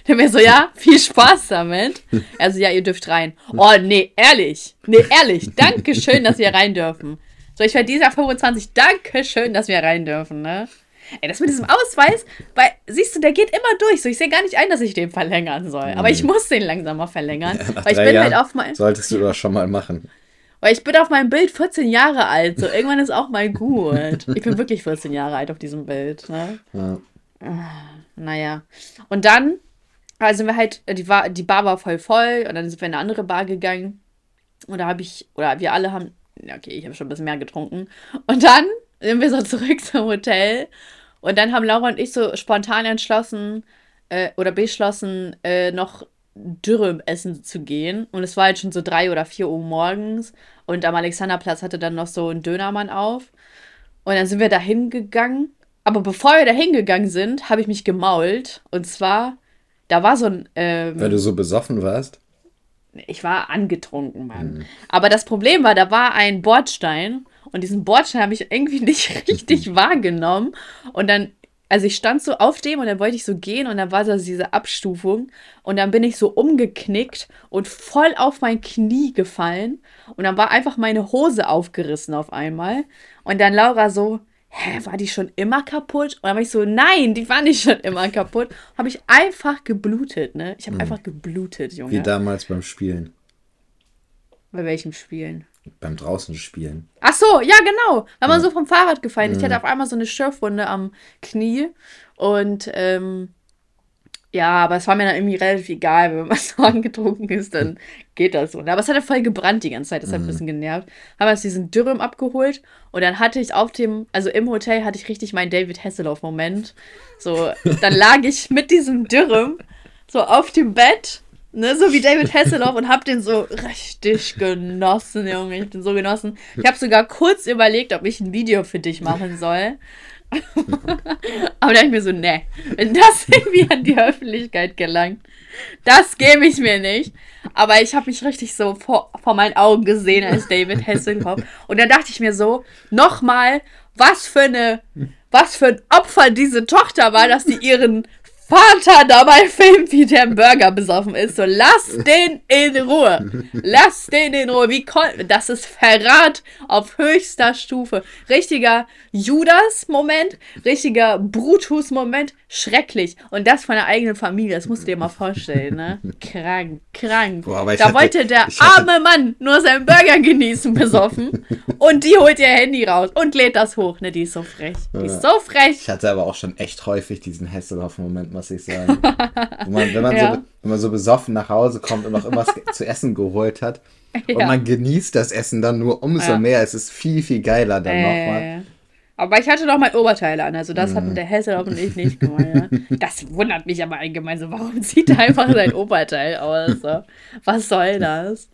Der mir so, ja, viel Spaß damit. Also, ja, ihr dürft rein. Oh, nee, ehrlich. Nee, ehrlich. Dankeschön, dass wir rein dürfen. So, ich werde dieser 25. Dankeschön, dass wir rein dürfen, ne? Ey, das mit diesem Ausweis, weil, siehst du, der geht immer durch. So, ich sehe gar nicht ein, dass ich den verlängern soll. Aber ich muss den langsam mal verlängern. Nach weil ich bin Jahren halt auf mein, Solltest du das schon mal machen. weil ich bin auf meinem Bild 14 Jahre alt. So, irgendwann ist auch mal gut. Ich bin wirklich 14 Jahre alt auf diesem Bild. Ne? Ja. Naja. Und dann also sind wir halt, die, war, die Bar war voll voll und dann sind wir in eine andere Bar gegangen. Und da habe ich, oder wir alle haben, ja, okay, ich habe schon ein bisschen mehr getrunken. Und dann sind wir so zurück zum Hotel. Und dann haben Laura und ich so spontan entschlossen äh, oder beschlossen, äh, noch Dürüm essen zu gehen. Und es war halt schon so drei oder vier Uhr morgens. Und am Alexanderplatz hatte dann noch so ein Dönermann auf. Und dann sind wir da hingegangen. Aber bevor wir da hingegangen sind, habe ich mich gemault. Und zwar, da war so ein. Ähm, Weil du so besoffen warst. Ich war angetrunken, Mann. Aber das Problem war, da war ein Bordstein und diesen Bordstein habe ich irgendwie [laughs] nicht richtig [laughs] wahrgenommen. Und dann, also ich stand so auf dem und dann wollte ich so gehen und dann war so diese Abstufung und dann bin ich so umgeknickt und voll auf mein Knie gefallen und dann war einfach meine Hose aufgerissen auf einmal. Und dann Laura so, hä, war die schon immer kaputt? Und dann war ich so, nein, die war nicht schon immer kaputt. Habe ich einfach geblutet, ne? Ich habe einfach geblutet, Junge. Wie damals beim Spielen. Bei welchen Spielen? Beim draußen Spielen. Ach so, ja, genau. Weil man so vom Fahrrad gefallen ist. Ich hatte auf einmal so eine Schürfwunde am Knie. Und ähm, ja, aber es war mir dann irgendwie relativ egal. Wenn man [laughs] so angetrunken ist, dann geht das so. Aber es hat ja voll gebrannt die ganze Zeit. Das hat ein bisschen genervt. Haben wir uns diesen Dürüm abgeholt. Und dann hatte ich auf dem, also im Hotel hatte ich richtig meinen David Hasselhoff-Moment. So, dann [laughs] lag ich mit diesem Dürüm so auf dem Bett. Ne, so wie David Hasselhoff und hab den so richtig genossen, Junge. Ich bin so genossen. Ich habe sogar kurz überlegt, ob ich ein Video für dich machen soll. [laughs] Aber da ich mir so, ne, wenn das [laughs] irgendwie an die Öffentlichkeit gelangt, das gebe ich mir nicht. Aber ich habe mich richtig so vor, vor meinen Augen gesehen als David Hasselhoff. Und dann dachte ich mir so, nochmal, was für eine, was für ein Opfer diese Tochter war, dass die ihren Vater dabei filmt, wie der Burger besoffen ist. So, lass [laughs] den in Ruhe. Lass den in Ruhe. Wie das ist Verrat auf höchster Stufe. Richtiger Judas-Moment, richtiger Brutus-Moment. Schrecklich. Und das von der eigenen Familie. Das musst du dir mal vorstellen, ne? [laughs] Krank, krank. Boah, da hatte- wollte der arme Mann nur seinen Burger genießen, besoffen. Und die holt ihr Handy raus und lädt das hoch. Ne, die ist so frech. Die ist so frech. Ich hatte aber auch schon echt häufig diesen Hasselhoff-Moment, muss ich sagen. Man, wenn, man Ja. so, wenn man so besoffen nach Hause kommt und noch immer was zu essen geholt hat. [laughs] Und Ja. man genießt das Essen dann nur umso mehr. Es ist viel, viel geiler dann nochmal. Äh, aber ich hatte doch mein Oberteil an, also das Mhm. hatten der Hasselhoff und ich nicht gemacht. Ja. Das wundert mich aber allgemein so. Warum [laughs] zieht er einfach sein Oberteil aus? So? Was soll das?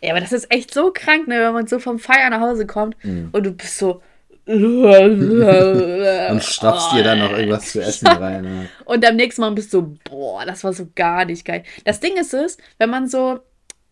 Ja, aber das ist echt so krank, ne, wenn man so vom Feiern nach Hause kommt Mhm. und du bist so. Und [laughs] stopfst dir dann noch irgendwas zu essen rein. Ja. Und am nächsten Mal bist du, boah, das war so gar nicht geil. Das Ding ist es, wenn man so,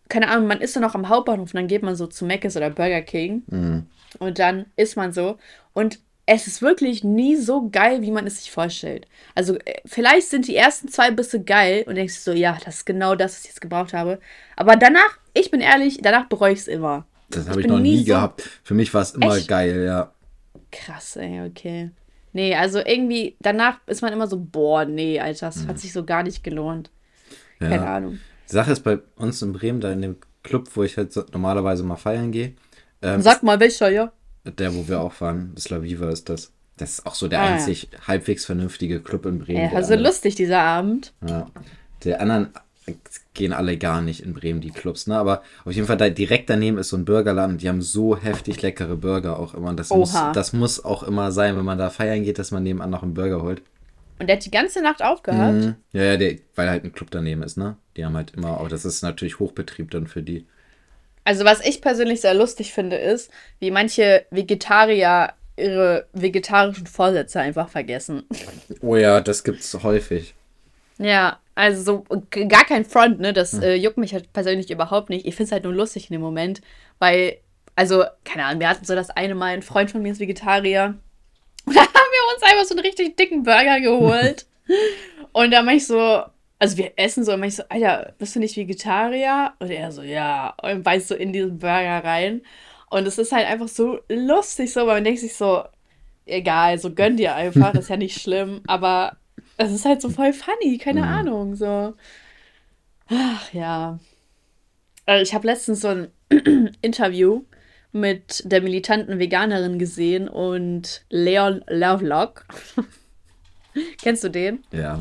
keine Ahnung, man ist dann noch am Hauptbahnhof und dann geht man so zu Mc's oder Burger King Mhm. und dann isst man so und es ist wirklich nie so geil, wie man es sich vorstellt. Also äh, vielleicht sind die ersten zwei Bisse geil und denkst du so, ja, das ist genau das, was ich jetzt gebraucht habe. Aber danach, ich bin ehrlich, danach bereue ich es immer. Das habe ich noch nie nie so- gehabt. Für mich war es immer Echt? geil, ja. Krass, ey, okay. Nee, also irgendwie, danach ist man immer so, boah, nee, Alter, das hat sich so gar nicht gelohnt. Keine Mhm. ja. Ahnung. Die Sache ist bei uns in Bremen, da in dem Club, wo ich halt normalerweise mal feiern gehe, ähm, Sag mal, welcher, ja? der, wo wir auch waren, das La Viva ist das. Das ist auch so der Ah, ja. einzig halbwegs vernünftige Club in Bremen. Der also lustig, dieser Abend. Ja. Die anderen gehen alle gar nicht in Bremen, die Clubs, ne? Aber auf jeden Fall da direkt daneben ist so ein Burgerladen und die haben so heftig leckere Burger auch immer. Und das, muss, das muss auch immer sein, wenn man da feiern geht, dass man nebenan noch einen Burger holt. Und der hat die ganze Nacht aufgehabt. Mhm. Ja, ja, der, weil halt ein Club daneben ist, ne? Die haben halt immer, auch das ist natürlich Hochbetrieb dann für die. Also, was ich persönlich sehr lustig finde, ist, wie manche Vegetarier ihre vegetarischen Vorsätze einfach vergessen. Oh ja, das gibt's häufig. Ja, also so gar kein Front, ne? Das äh, juckt mich halt persönlich überhaupt nicht. Ich finde es halt nur lustig in dem Moment, weil, also, keine Ahnung, wir hatten so das eine Mal, ein Freund von mir ist Vegetarier. [laughs] Und da haben wir uns einfach so einen richtig dicken Burger geholt. [laughs] und da mach ich so, also wir essen so, und ich so, Alter, bist du nicht Vegetarier? Und er so, ja. Und beißt so in diesen Burger rein. Und es ist halt einfach so lustig so, weil man denkt sich so, egal, so gönn dir einfach, ist ja nicht schlimm, aber es ist halt so voll funny, keine Mhm. Ahnung, so. Ach ja. Äh, Ich habe letztens so ein [clears throat] Interview mit der militanten Veganerin gesehen und Leon Lovelock. [laughs] Kennst du den? Ja.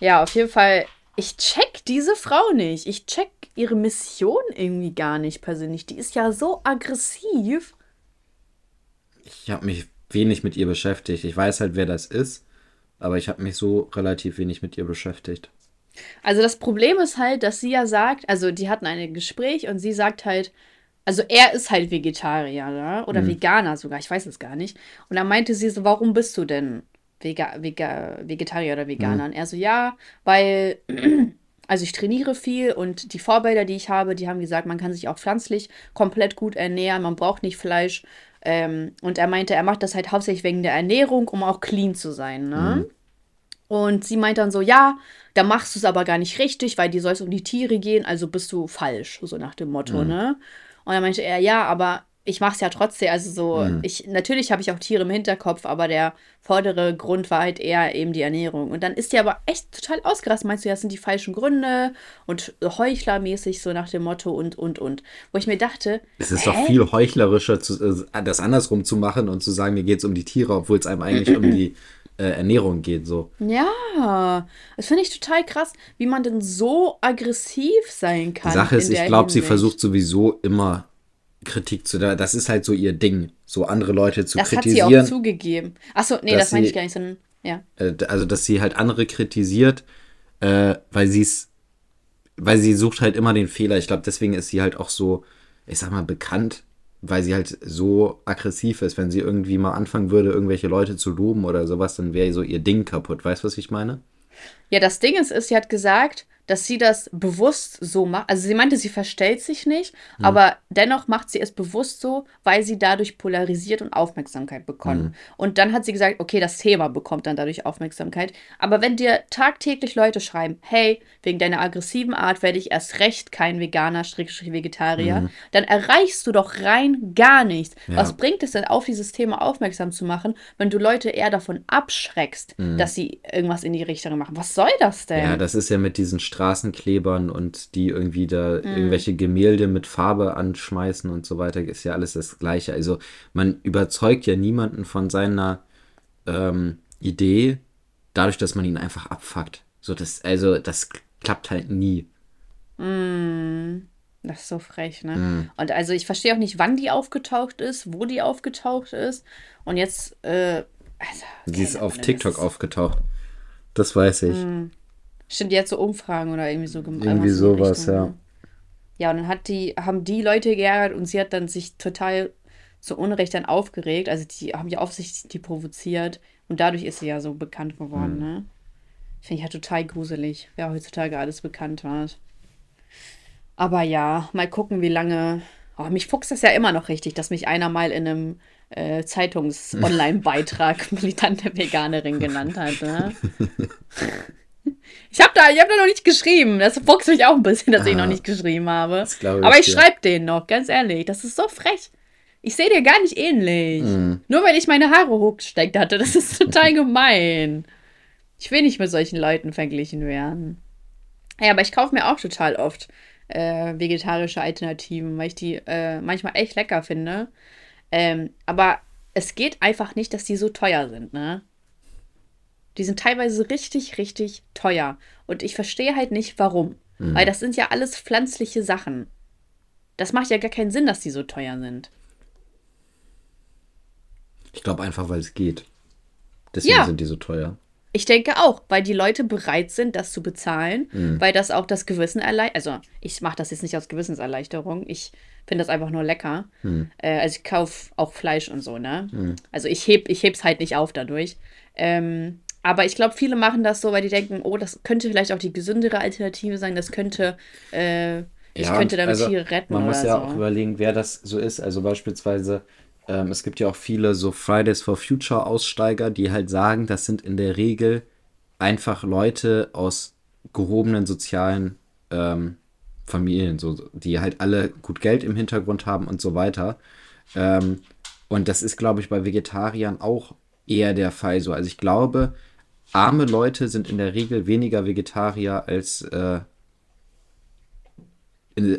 Ja, auf jeden Fall. Ich check diese Frau nicht. Ich check ihre Mission irgendwie gar nicht persönlich. Die ist ja so aggressiv. Ich habe mich wenig mit ihr beschäftigt. Ich weiß halt, wer das ist, aber ich habe mich so relativ wenig mit ihr beschäftigt. Also das Problem ist halt, dass sie ja sagt, also die hatten ein Gespräch und sie sagt halt, also er ist halt Vegetarier, ne? oder Veganer sogar, ich weiß es gar nicht. Und dann meinte sie so, warum bist du denn Vega, Vega, Vegetarier oder Veganer? Und er so, ja, weil, [clears throat] also ich trainiere viel und die Vorbilder, die ich habe, die haben gesagt, man kann sich auch pflanzlich komplett gut ernähren, man braucht nicht Fleisch. Ähm, und er meinte, er macht das halt hauptsächlich wegen der Ernährung, um auch clean zu sein, ne? Und sie meint dann so, ja, da machst du es aber gar nicht richtig, weil dir soll es um die Tiere gehen, also bist du falsch, so nach dem Motto, ne? Und dann meinte er, ja, aber ich mach's ja trotzdem, also so, ich, natürlich habe ich auch Tiere im Hinterkopf, aber der vordere Grund war halt eher eben die Ernährung. Und dann ist die aber echt total ausgerastet, meinst du, das sind die falschen Gründe und heuchlermäßig, so nach dem Motto und, und, und. Wo ich mir dachte, Es ist doch viel heuchlerischer, zu, äh, das andersrum zu machen und zu sagen, mir geht es um die Tiere, obwohl es einem eigentlich um die äh, Ernährung geht. So. Ja, das finde ich total krass, wie man denn so aggressiv sein kann. Die Sache ist, ich glaube, sie versucht sowieso immer Kritik zu. Das ist halt so ihr Ding, so andere Leute zu Das hat sie auch kritisieren. zugegeben. Achso, nee, das meine ich gar nicht, sondern, ja. äh, also dass sie halt andere kritisiert, äh, weil sie es, weil sie sucht halt immer den Fehler. Ich glaube, deswegen ist sie halt auch so, ich sag mal, bekannt, weil sie halt so aggressiv ist. Wenn sie irgendwie mal anfangen würde, irgendwelche Leute zu loben oder sowas, dann wäre so ihr Ding kaputt. Weißt du, was ich meine? Ja, das Ding ist, ist, sie hat gesagt, dass sie das bewusst so macht. Also sie meinte, sie verstellt sich nicht, Hm. aber dennoch macht sie es bewusst so, weil sie dadurch polarisiert und Aufmerksamkeit bekommt. Hm. Und dann hat sie gesagt, okay, das Thema bekommt dann dadurch Aufmerksamkeit. Aber wenn dir tagtäglich Leute schreiben, hey, wegen deiner aggressiven Art werde ich erst recht kein Veganer, Schrägstrich Vegetarier, dann erreichst du doch rein gar nichts. Hm. Ja. Was bringt es denn, auf dieses Thema aufmerksam zu machen, wenn du Leute eher davon abschreckst, dass sie irgendwas in die Richtung machen? Was soll das denn? Ja, das ist ja mit diesen Straßenklebern und die irgendwie da irgendwelche Gemälde mit Farbe anschmeißen und so weiter, ist ja alles das Gleiche. Also man überzeugt ja niemanden von seiner ähm, Idee, dadurch, dass man ihn einfach abfuckt. So, das, also, das klappt halt nie. Das ist so frech, ne? Mhm. Und also ich verstehe auch nicht, wann die aufgetaucht ist, wo die aufgetaucht ist. Und jetzt, äh, also, Sie ist keine auf TikTok aufgetaucht. Das weiß ich. Stimmt, die hat so Umfragen oder irgendwie so gemacht. Irgendwie sowas, Richtung, ja. ne? Ja, und dann hat die, haben die Leute geärgert und sie hat dann sich total zu Unrecht dann aufgeregt. Also die haben ja offensichtlich die provoziert und dadurch ist sie ja so bekannt geworden, Mhm. ne? Finde ich ja total gruselig, wer heutzutage alles bekannt wird. Aber ja, mal gucken, wie lange. Oh, mich fuchst das ja immer noch richtig, dass mich einer mal in einem äh, Zeitungs-Online-Beitrag [laughs] militante Veganerin genannt hat. Ne? [laughs] Ich habe da, ich hab da noch nicht geschrieben. Das fuchst mich auch ein bisschen, dass ich noch nicht geschrieben habe. ich Aber ich dir. schreibe den noch, ganz ehrlich. Das ist so frech. Ich sehe dir gar nicht ähnlich. Mhm. Nur weil ich meine Haare hochgesteckt hatte. Das ist total [laughs] gemein. Ich will nicht mit solchen Leuten verglichen werden. Ja, aber ich kaufe mir auch total oft äh, vegetarische Alternativen, weil ich die äh, manchmal echt lecker finde. Ähm, aber es geht einfach nicht, dass die so teuer sind, ne? Die sind teilweise richtig, richtig teuer. Und ich verstehe halt nicht, warum. Weil das sind ja alles pflanzliche Sachen. Das macht ja gar keinen Sinn, dass die so teuer sind. Ich glaube einfach, weil es geht. Deswegen Ja. sind die so teuer. Ich denke auch, weil die Leute bereit sind, das zu bezahlen, weil das auch das Gewissen erleichtert. Also, ich mache das jetzt nicht aus Gewissenserleichterung. Ich finde das einfach nur lecker. Äh, also, ich kaufe auch Fleisch und so, ne? Also, ich, heb, ich heb's halt nicht auf dadurch. Ähm, aber ich glaube, viele machen das so, weil die denken, oh, das könnte vielleicht auch die gesündere Alternative sein. Das könnte, äh, ich Ja, könnte damit also, Tiere retten Man muss ja so. auch überlegen, wer das so ist. Also beispielsweise, ähm, es gibt ja auch viele so Fridays for Future Aussteiger, die halt sagen, das sind in der Regel einfach Leute aus gehobenen sozialen ähm, Familien, so, die halt alle gut Geld im Hintergrund haben und so weiter. Ähm, Und das ist, glaube ich, bei Vegetariern auch eher der Fall so. Also ich glaube, arme Leute sind in der Regel weniger Vegetarier als, äh,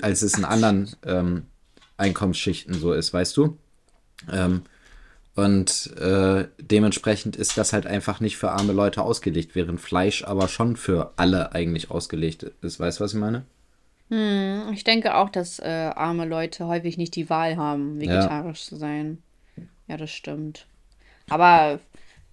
als es in anderen ähm, Einkommensschichten so ist, weißt du? Ähm, und äh, dementsprechend ist das halt einfach nicht für arme Leute ausgelegt, während Fleisch aber schon für alle eigentlich ausgelegt ist. Weißt du, was ich meine? Hm, ich denke auch, dass äh, arme Leute häufig nicht die Wahl haben, vegetarisch ja. zu sein. Ja, das stimmt. Aber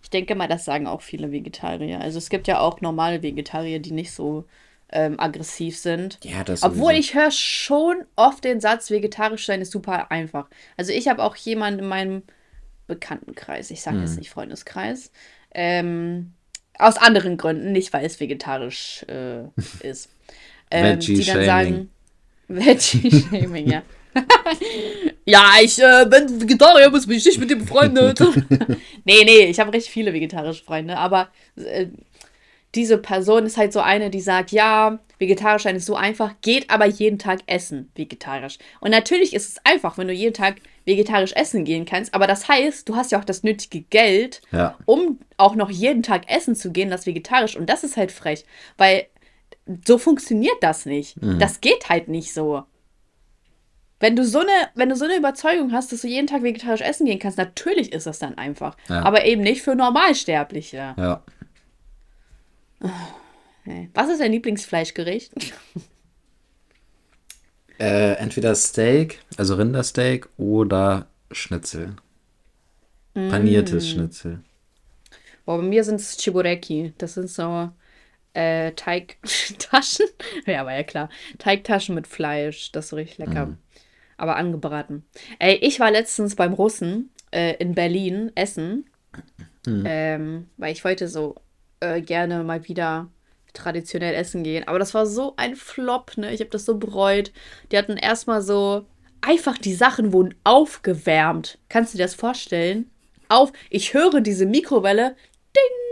ich denke mal, das sagen auch viele Vegetarier. Also es gibt ja auch normale Vegetarier, die nicht so ähm, aggressiv sind. Ja, das Obwohl sowieso. ich höre schon oft den Satz, vegetarisch sein ist super einfach. Also ich habe auch jemanden in meinem Bekanntenkreis, ich sage hm. jetzt nicht Freundeskreis, ähm, aus anderen Gründen, nicht weil es vegetarisch äh, ist. [laughs] Ähm, die dann sagen, [laughs] Veggie-Shaming, ja. [laughs] ja, ich äh, bin Vegetarier, muss mich nicht mit dir befreundet. nee, nee, ich habe recht viele vegetarische Freunde, aber äh, diese Person ist halt so eine, die sagt, ja, vegetarisch sein ist so einfach, geht aber jeden Tag essen, vegetarisch. Und natürlich ist es einfach, wenn du jeden Tag vegetarisch essen gehen kannst, aber das heißt, du hast ja auch das nötige Geld, ja. um auch noch jeden Tag essen zu gehen, das vegetarisch. Und das ist halt frech, weil so funktioniert das nicht. Mhm. Das geht halt nicht so. Wenn du, so eine, wenn du so eine Überzeugung hast, dass du jeden Tag vegetarisch essen gehen kannst, natürlich ist das dann einfach. Ja. Aber eben nicht für Normalsterbliche. Ja. Was ist dein Lieblingsfleischgericht? [laughs] Äh, entweder Steak, also Rindersteak oder Schnitzel. Mm. Paniertes Schnitzel. Boah, bei mir sind es Chibureki. Das sind so äh, Teigtaschen. [laughs] ja, war ja klar. Teigtaschen mit Fleisch. Das ist so richtig lecker. Mm. Aber angebraten. Ey, ich war letztens beim Russen äh, in Berlin essen. Mm. Ähm, weil ich wollte so äh, gerne mal wieder traditionell essen gehen. Aber das war so ein Flop, ne? Ich habe das so bereut. Die hatten erstmal so einfach die Sachen wurden aufgewärmt. Kannst du dir das vorstellen? Auf, ich höre diese Mikrowelle, ding,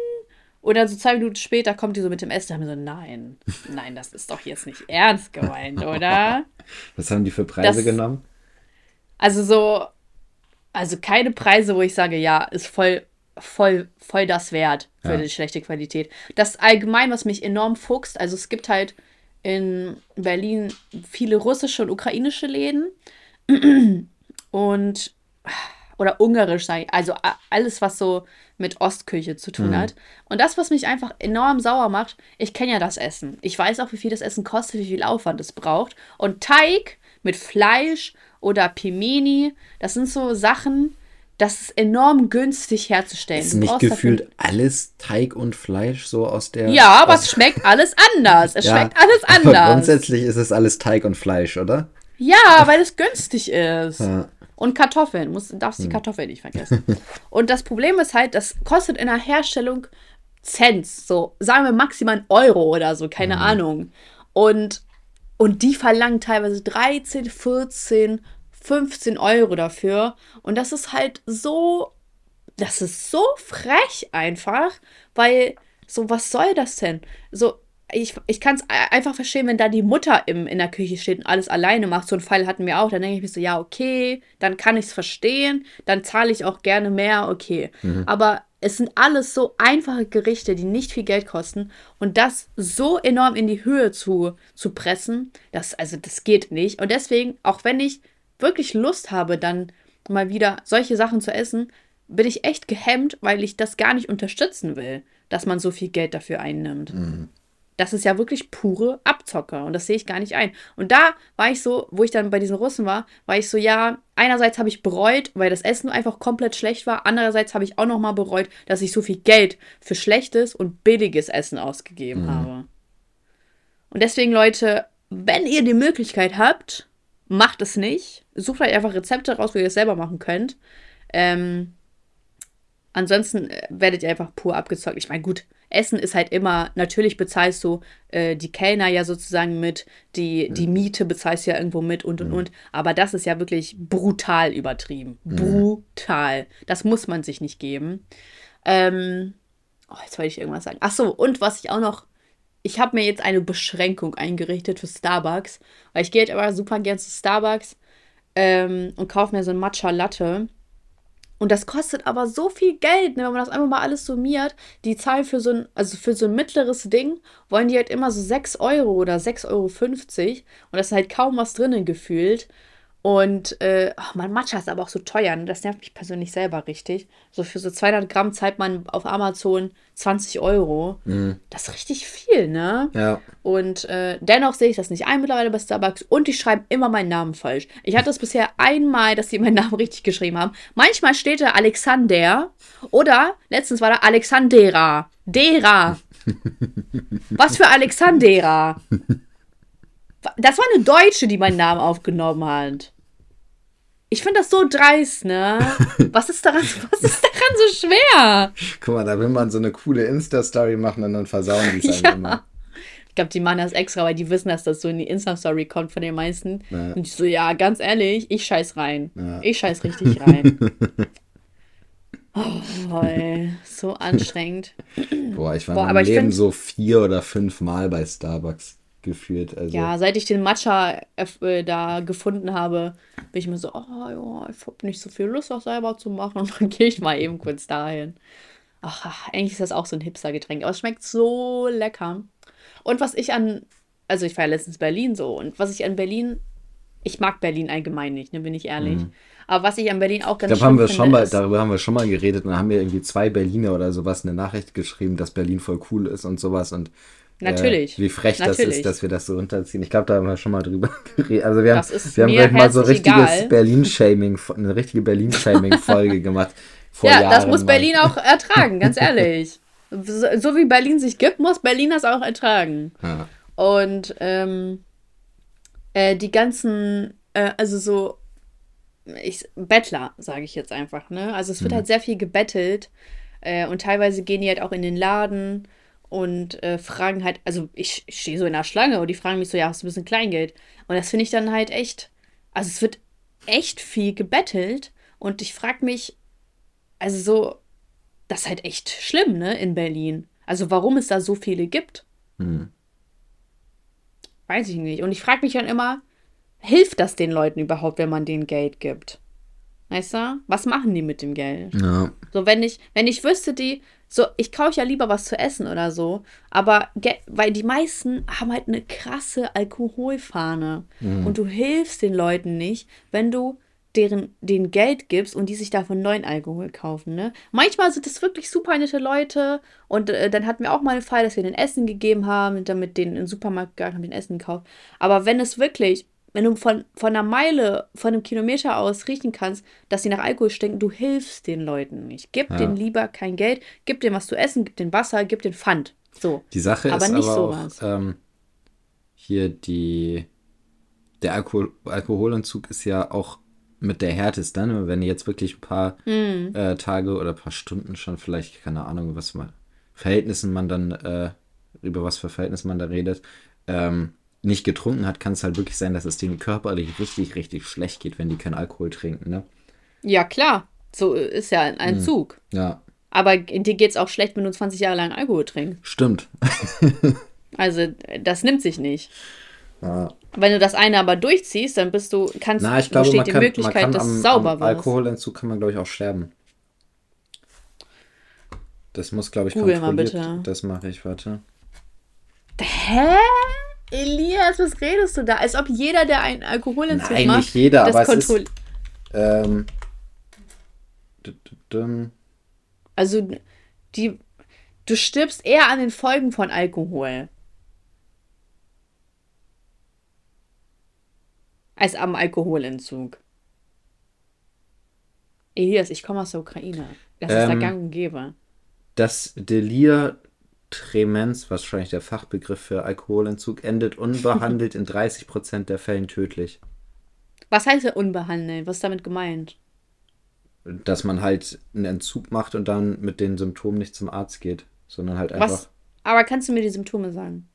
und dann so zwei Minuten später kommt die so mit dem Essen. Da haben wir so, nein, nein, das ist doch jetzt nicht ernst gemeint, oder? [laughs] Was haben die für Preise das, genommen? Also so, also keine Preise, wo ich sage, ja, ist voll, voll, voll das wert für ja. die schlechte Qualität. Das allgemein, was mich enorm fuchst, also es gibt halt in Berlin viele russische und ukrainische Läden [clears throat] und oder ungarisch sein, also alles, was so mit Ostküche zu tun mhm. hat. Und das, was mich einfach enorm sauer macht, ich kenne ja das Essen. Ich weiß auch, wie viel das Essen kostet, wie viel Aufwand es braucht. Und Teig mit Fleisch oder Pimeni, das sind so Sachen, das ist enorm günstig herzustellen. Ist nicht gefühlt alles Teig und Fleisch so aus der. Ja, aber es schmeckt alles anders. Es ja, schmeckt alles [laughs] anders. Aber grundsätzlich ist es alles Teig und Fleisch, oder? Ja, weil es günstig ist. Ja. Und Kartoffeln, muss, darfst die hm. Kartoffeln nicht vergessen. [laughs] und das Problem ist halt, das kostet in der Herstellung Cent, so sagen wir maximal einen Euro oder so, keine mhm. Ahnung. Und, und die verlangen teilweise 13, 14, 15 Euro dafür. Und das ist halt so, das ist so frech einfach, weil so, was soll das denn? So, ich, ich kann es einfach verstehen, wenn da die Mutter im, in der Küche steht und alles alleine macht. So einen Fall hatten wir auch. Dann denke ich mir so, ja, okay, dann kann ich es verstehen. Dann zahle ich auch gerne mehr, okay. Mhm. Aber es sind alles so einfache Gerichte, die nicht viel Geld kosten. Und das so enorm in die Höhe zu, zu pressen, das, also das geht nicht. Und deswegen, auch wenn ich wirklich Lust habe, dann mal wieder solche Sachen zu essen, bin ich echt gehemmt, weil ich das gar nicht unterstützen will, dass man so viel Geld dafür einnimmt. Mhm. Das ist ja wirklich pure Abzocker und das sehe ich gar nicht ein. Und da war ich so, wo ich dann bei diesen Russen war, war ich so, ja, einerseits habe ich bereut, weil das Essen einfach komplett schlecht war. Andererseits habe ich auch nochmal bereut, dass ich so viel Geld für schlechtes und billiges Essen ausgegeben mhm. habe. Und deswegen, Leute, wenn ihr die Möglichkeit habt, macht es nicht. Sucht euch einfach Rezepte raus, wo ihr es selber machen könnt. Ähm, ansonsten äh, werdet ihr einfach pur abgezockt. Ich meine, gut, Essen ist halt immer, natürlich bezahlst du äh, die Kellner ja sozusagen mit, die, die Miete bezahlst du ja irgendwo mit und und mhm. und. Aber das ist ja wirklich brutal übertrieben. Mhm. Brutal. Das muss man sich nicht geben. Ähm, oh, jetzt wollte ich irgendwas sagen. Ach so, und was ich auch noch ich habe mir jetzt eine Beschränkung eingerichtet für Starbucks, weil ich gehe jetzt immer super gern zu Starbucks ähm, und kaufe mir so ein Matcha Latte. Und das kostet aber so viel Geld, ne, wenn man das einfach mal alles summiert. Die zahlen für so ein, also für so ein mittleres Ding, wollen die halt immer so 6 Euro oder 6,50 Euro. Und das ist halt kaum was drinnen gefühlt. Und äh, oh, mein Matcha ist aber auch so teuer. Ne? Das nervt mich persönlich selber richtig. So für so 200 Gramm zahlt man auf Amazon 20 Euro. Mhm. Das ist richtig viel, ne? Ja. Und äh, dennoch sehe ich das nicht ein mittlerweile bei Starbucks. Und die schreiben immer meinen Namen falsch. Ich hatte es bisher einmal, dass sie meinen Namen richtig geschrieben haben. Manchmal steht da Alexander. Oder letztens war da Alexandera. Dera. [laughs] Was für Alexandera? Das war eine Deutsche, die meinen Namen aufgenommen hat. Ich finde das so dreist, ne? [laughs] Was ist daran, was ist daran so schwer? Guck mal, da will man so eine coole Insta-Story machen und dann versauen die es ja. immer. Ich glaube, die machen das extra, weil die wissen, dass das so in die Insta-Story kommt von den meisten. Ja. Und ich so, ja, ganz ehrlich, ich scheiß rein. Ja. Ich scheiß richtig rein. [laughs] oh, ey, so anstrengend. Boah, ich war Boah, in meinem Leben so vier oder fünf Mal bei Starbucks gefühlt. Also. Ja, seit ich den Matcha äh, da gefunden habe, bin ich mir so, oh ja, ich habe nicht so viel Lust, das selber zu machen. [laughs] Und dann gehe ich mal eben kurz dahin. Ach, eigentlich ist das auch so ein Hipster-Getränk, aber es schmeckt so lecker. Und was ich an, also ich war ja letztens Berlin so, und was ich an Berlin, ich mag Berlin allgemein nicht, ne, bin ich ehrlich. Mhm. Aber was ich an Berlin auch ganz ich glaub, haben wir schon mal, darüber haben wir schon mal geredet und haben wir irgendwie zwei Berliner oder sowas eine Nachricht geschrieben, dass Berlin voll cool ist und sowas und Natürlich. Äh, wie frech Natürlich. das ist, dass wir das so runterziehen. Ich glaube, da haben wir schon mal drüber [laughs] geredet. Also wir haben, wir haben gleich mal so richtiges Berlin-Shaming, [laughs] eine richtige Berlin-Shaming-Folge gemacht. ja, Jahren das muss. Berlin auch [laughs] ertragen, ganz ehrlich. So, so, wie Berlin sich gibt, muss Berlin das auch ertragen. Ja. Und ähm, äh, die ganzen, äh, also so, ich, Bettler, sage ich jetzt einfach, ne? Also es wird mhm. halt sehr viel gebettelt äh, und teilweise gehen die halt auch in den Laden und äh, fragen halt, also ich, ich stehe so in der Schlange und die fragen mich so, ja, hast du ein bisschen Kleingeld? Und das finde ich dann halt echt, also es wird echt viel gebettelt und ich frage mich, also so, das ist halt echt schlimm, ne, in Berlin. Also warum es da so viele gibt. Hm. Weiß ich nicht. Und ich frage mich dann immer, hilft das den Leuten überhaupt, wenn man denen Geld gibt? Weißt du? Was machen die mit dem Geld? Ja. So, wenn ich, wenn ich wüsste, die, so, ich kaufe ja lieber was zu essen oder so, aber weil die meisten haben halt eine krasse Alkoholfahne mhm. und du hilfst den Leuten nicht, wenn du deren den Geld gibst und die sich davon neuen Alkohol kaufen. Ne? Manchmal sind es wirklich super nette Leute und äh, dann hatten wir auch mal einen Fall, dass wir den Essen gegeben haben und damit den in den Supermarkt gegangen haben, den Essen gekauft. Aber wenn es wirklich wenn du von, von einer Meile, von einem Kilometer aus riechen kannst, dass sie nach Alkohol stinken, du hilfst den Leuten nicht. Gib ja. denen lieber kein Geld, gib denen was zu essen, gib denen Wasser, gib denen Pfand. So. Die Sache aber ist nicht aber sowas. auch, ähm, hier die, der Alkohol, Alkoholentzug ist ja auch mit der härteste, ne? wenn jetzt wirklich ein paar mm. äh, Tage oder ein paar Stunden schon vielleicht, keine Ahnung, was man, Verhältnissen man dann, äh, über was für Verhältnisse man da redet, ähm, nicht getrunken hat, kann es halt wirklich sein, dass es denen körperlich richtig, richtig schlecht geht, wenn die keinen Alkohol trinken, ne? Ja, klar. So ist ja ein hm. Zug. Ja. Aber dir geht es auch schlecht, wenn du 20 Jahre lang Alkohol trinkst. Stimmt. [laughs] also, das nimmt sich nicht. Ja. Wenn du das eine aber durchziehst, dann bist du, kannst Na, ich glaube, besteht die kann, Möglichkeit, dass am, sauber am Alkoholentzug kann man, glaube ich, auch sterben. Das muss, glaube ich, Google kontrolliert. Mal bitte. Das mache ich, warte. Hä? Elias, was redest du da? Als ob jeder, der einen Alkoholentzug Nein, macht, nicht jeder, das aber es ist, ähm, also die, du stirbst eher an den Folgen von Alkohol. Als am Alkoholentzug. Elias, ich komme aus der Ukraine. Das ähm, ist da gang und gäbe. Das Delir Tremens, wahrscheinlich der Fachbegriff für Alkoholentzug, endet unbehandelt in 30% der Fällen tödlich. Was heißt denn unbehandelt? Was ist damit gemeint? Dass man halt einen Entzug macht und dann mit den Symptomen nicht zum Arzt geht, sondern halt einfach. Was? Aber kannst du mir die Symptome sagen?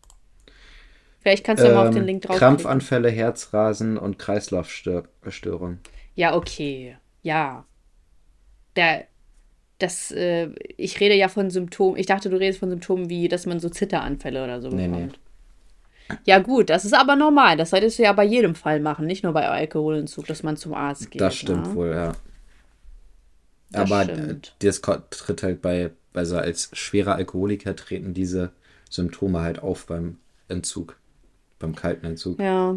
Vielleicht kannst du ähm, ja mal auf den ähm, Link drauf. Krampfanfälle, Herzrasen und Kreislaufstörungen. Ja, okay. Ja. Der, das, äh, ich rede ja von Symptomen. Ich dachte, du redest von Symptomen wie, dass man so Zitteranfälle oder so bekommt. Nee, nee. Ja, gut, das ist aber normal. Das solltest du ja bei jedem Fall machen, nicht nur bei Alkoholentzug, dass man zum Arzt geht. Das stimmt ne? wohl, ja. Das Aber äh, stimmt. das tritt halt bei, also als schwerer Alkoholiker treten diese Symptome halt auf beim Entzug, beim kalten Entzug. Ja.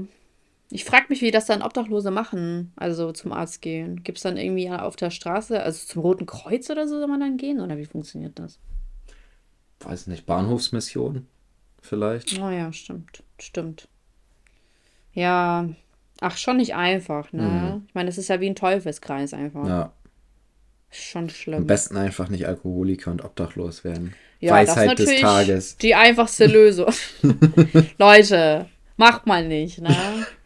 Ich frage mich, wie das dann Obdachlose machen, also zum Arzt gehen. Gibt es dann irgendwie auf der Straße, also zum Roten Kreuz oder so soll man dann gehen? Oder wie funktioniert das? Weiß nicht, Bahnhofsmission vielleicht? Oh ja, stimmt. Stimmt. Ja. Ach, schon nicht einfach, ne? Ich meine, es ist ja wie ein Teufelskreis einfach. Ja. Schon Am schlimm. besten einfach nicht Alkoholiker und obdachlos werden. Ja, das ist Weisheit des natürlich Tages. Die einfachste [laughs] Lösung. [laughs] Leute, macht mal nicht, ne? [laughs]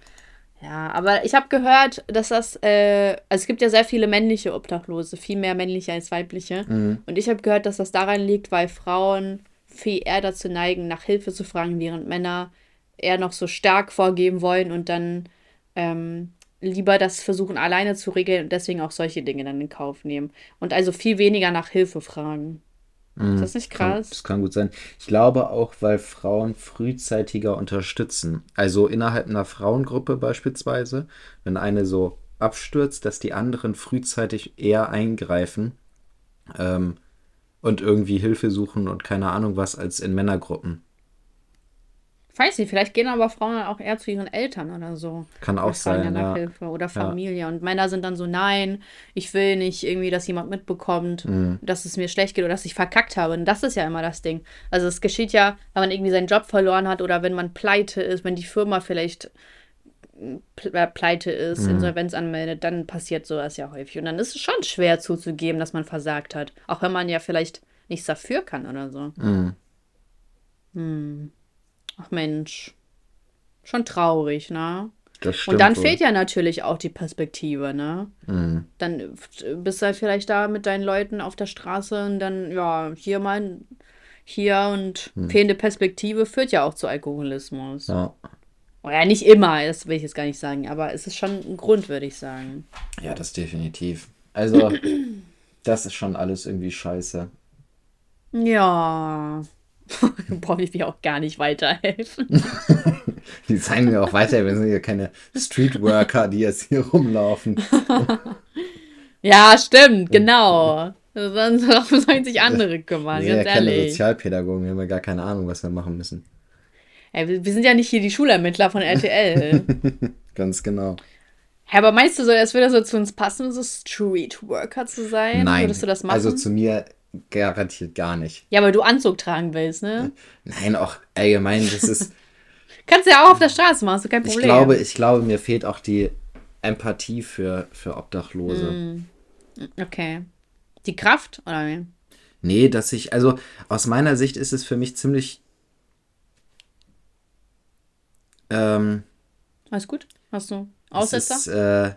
Ja, aber ich habe gehört, dass das, äh, also es gibt ja sehr viele männliche Obdachlose, viel mehr männliche als weibliche. Mhm. Und ich habe gehört, dass das daran liegt, weil Frauen viel eher dazu neigen, nach Hilfe zu fragen, während Männer eher noch so stark vorgeben wollen und dann ähm, lieber das versuchen alleine zu regeln und deswegen auch solche Dinge dann in Kauf nehmen. Und also viel weniger nach Hilfe fragen. Ist das nicht Kann, krass? das kann gut sein. Ich glaube auch, weil Frauen frühzeitiger unterstützen. Also innerhalb einer Frauengruppe beispielsweise, wenn eine so abstürzt, dass die anderen frühzeitig eher eingreifen ähm, und irgendwie Hilfe suchen und keine Ahnung was als in Männergruppen. Weiß nicht, vielleicht gehen aber Frauen auch eher zu ihren Eltern oder so. Kann auch sein, ja. Hilfe oder Familie. Und Männer sind dann so, nein, ich will nicht irgendwie, dass jemand mitbekommt, Mhm. dass es mir schlecht geht oder dass ich verkackt habe. Und das ist ja immer das Ding. Also es geschieht ja, wenn man irgendwie seinen Job verloren hat oder wenn man pleite ist, wenn die Firma vielleicht ple- äh, pleite ist, Mhm. Insolvenz anmeldet, dann passiert sowas ja häufig. Und dann ist es schon schwer zuzugeben, dass man versagt hat. Auch wenn man ja vielleicht nichts dafür kann oder so. Mhm. Hm. Ach Mensch. Schon traurig, ne? Das stimmt Und dann wohl. fehlt ja natürlich auch die Perspektive, ne? Mhm. Dann bist du halt vielleicht da mit deinen Leuten auf der Straße und dann, ja, hier mal, hier und fehlende Perspektive führt ja auch zu Alkoholismus. Ja. Oder nicht immer, das will ich jetzt gar nicht sagen, aber es ist schon ein Grund, würde ich sagen. ja, das definitiv. Also, [clears throat] das ist schon alles irgendwie scheiße. Ja. [laughs] Brauche ich mir auch gar nicht weiterhelfen. [laughs] Die zeigen mir auch weiter, wir sind ja keine Streetworker, die jetzt hier rumlaufen. [laughs] Ja, stimmt, genau. Sonst sollen sich andere kümmern, Wir sind ja ganz keine ehrlich. Sozialpädagogen, wir haben ja gar keine Ahnung, was wir machen müssen. Ey, wir sind ja nicht hier die Schulermittler von RTL. Ganz genau. Hä, aber meinst du so, es würde so zu uns passen, so Streetworker zu sein? Nein. Würdest du das machen? Also zu mir garantiert gar nicht. ja, weil du Anzug tragen willst, ne? [laughs] Nein, auch allgemein, das ist. [laughs] Kannst du ja auch auf der Straße machen, ist doch kein ich Problem. glaube, ich glaube, mir fehlt auch die Empathie für, für Obdachlose. Mm. Okay. Die Kraft, oder wie? Nee, dass ich, also aus meiner Sicht ist es für mich ziemlich. Ähm, Alles gut? Hast du Aussetzer? ist, äh,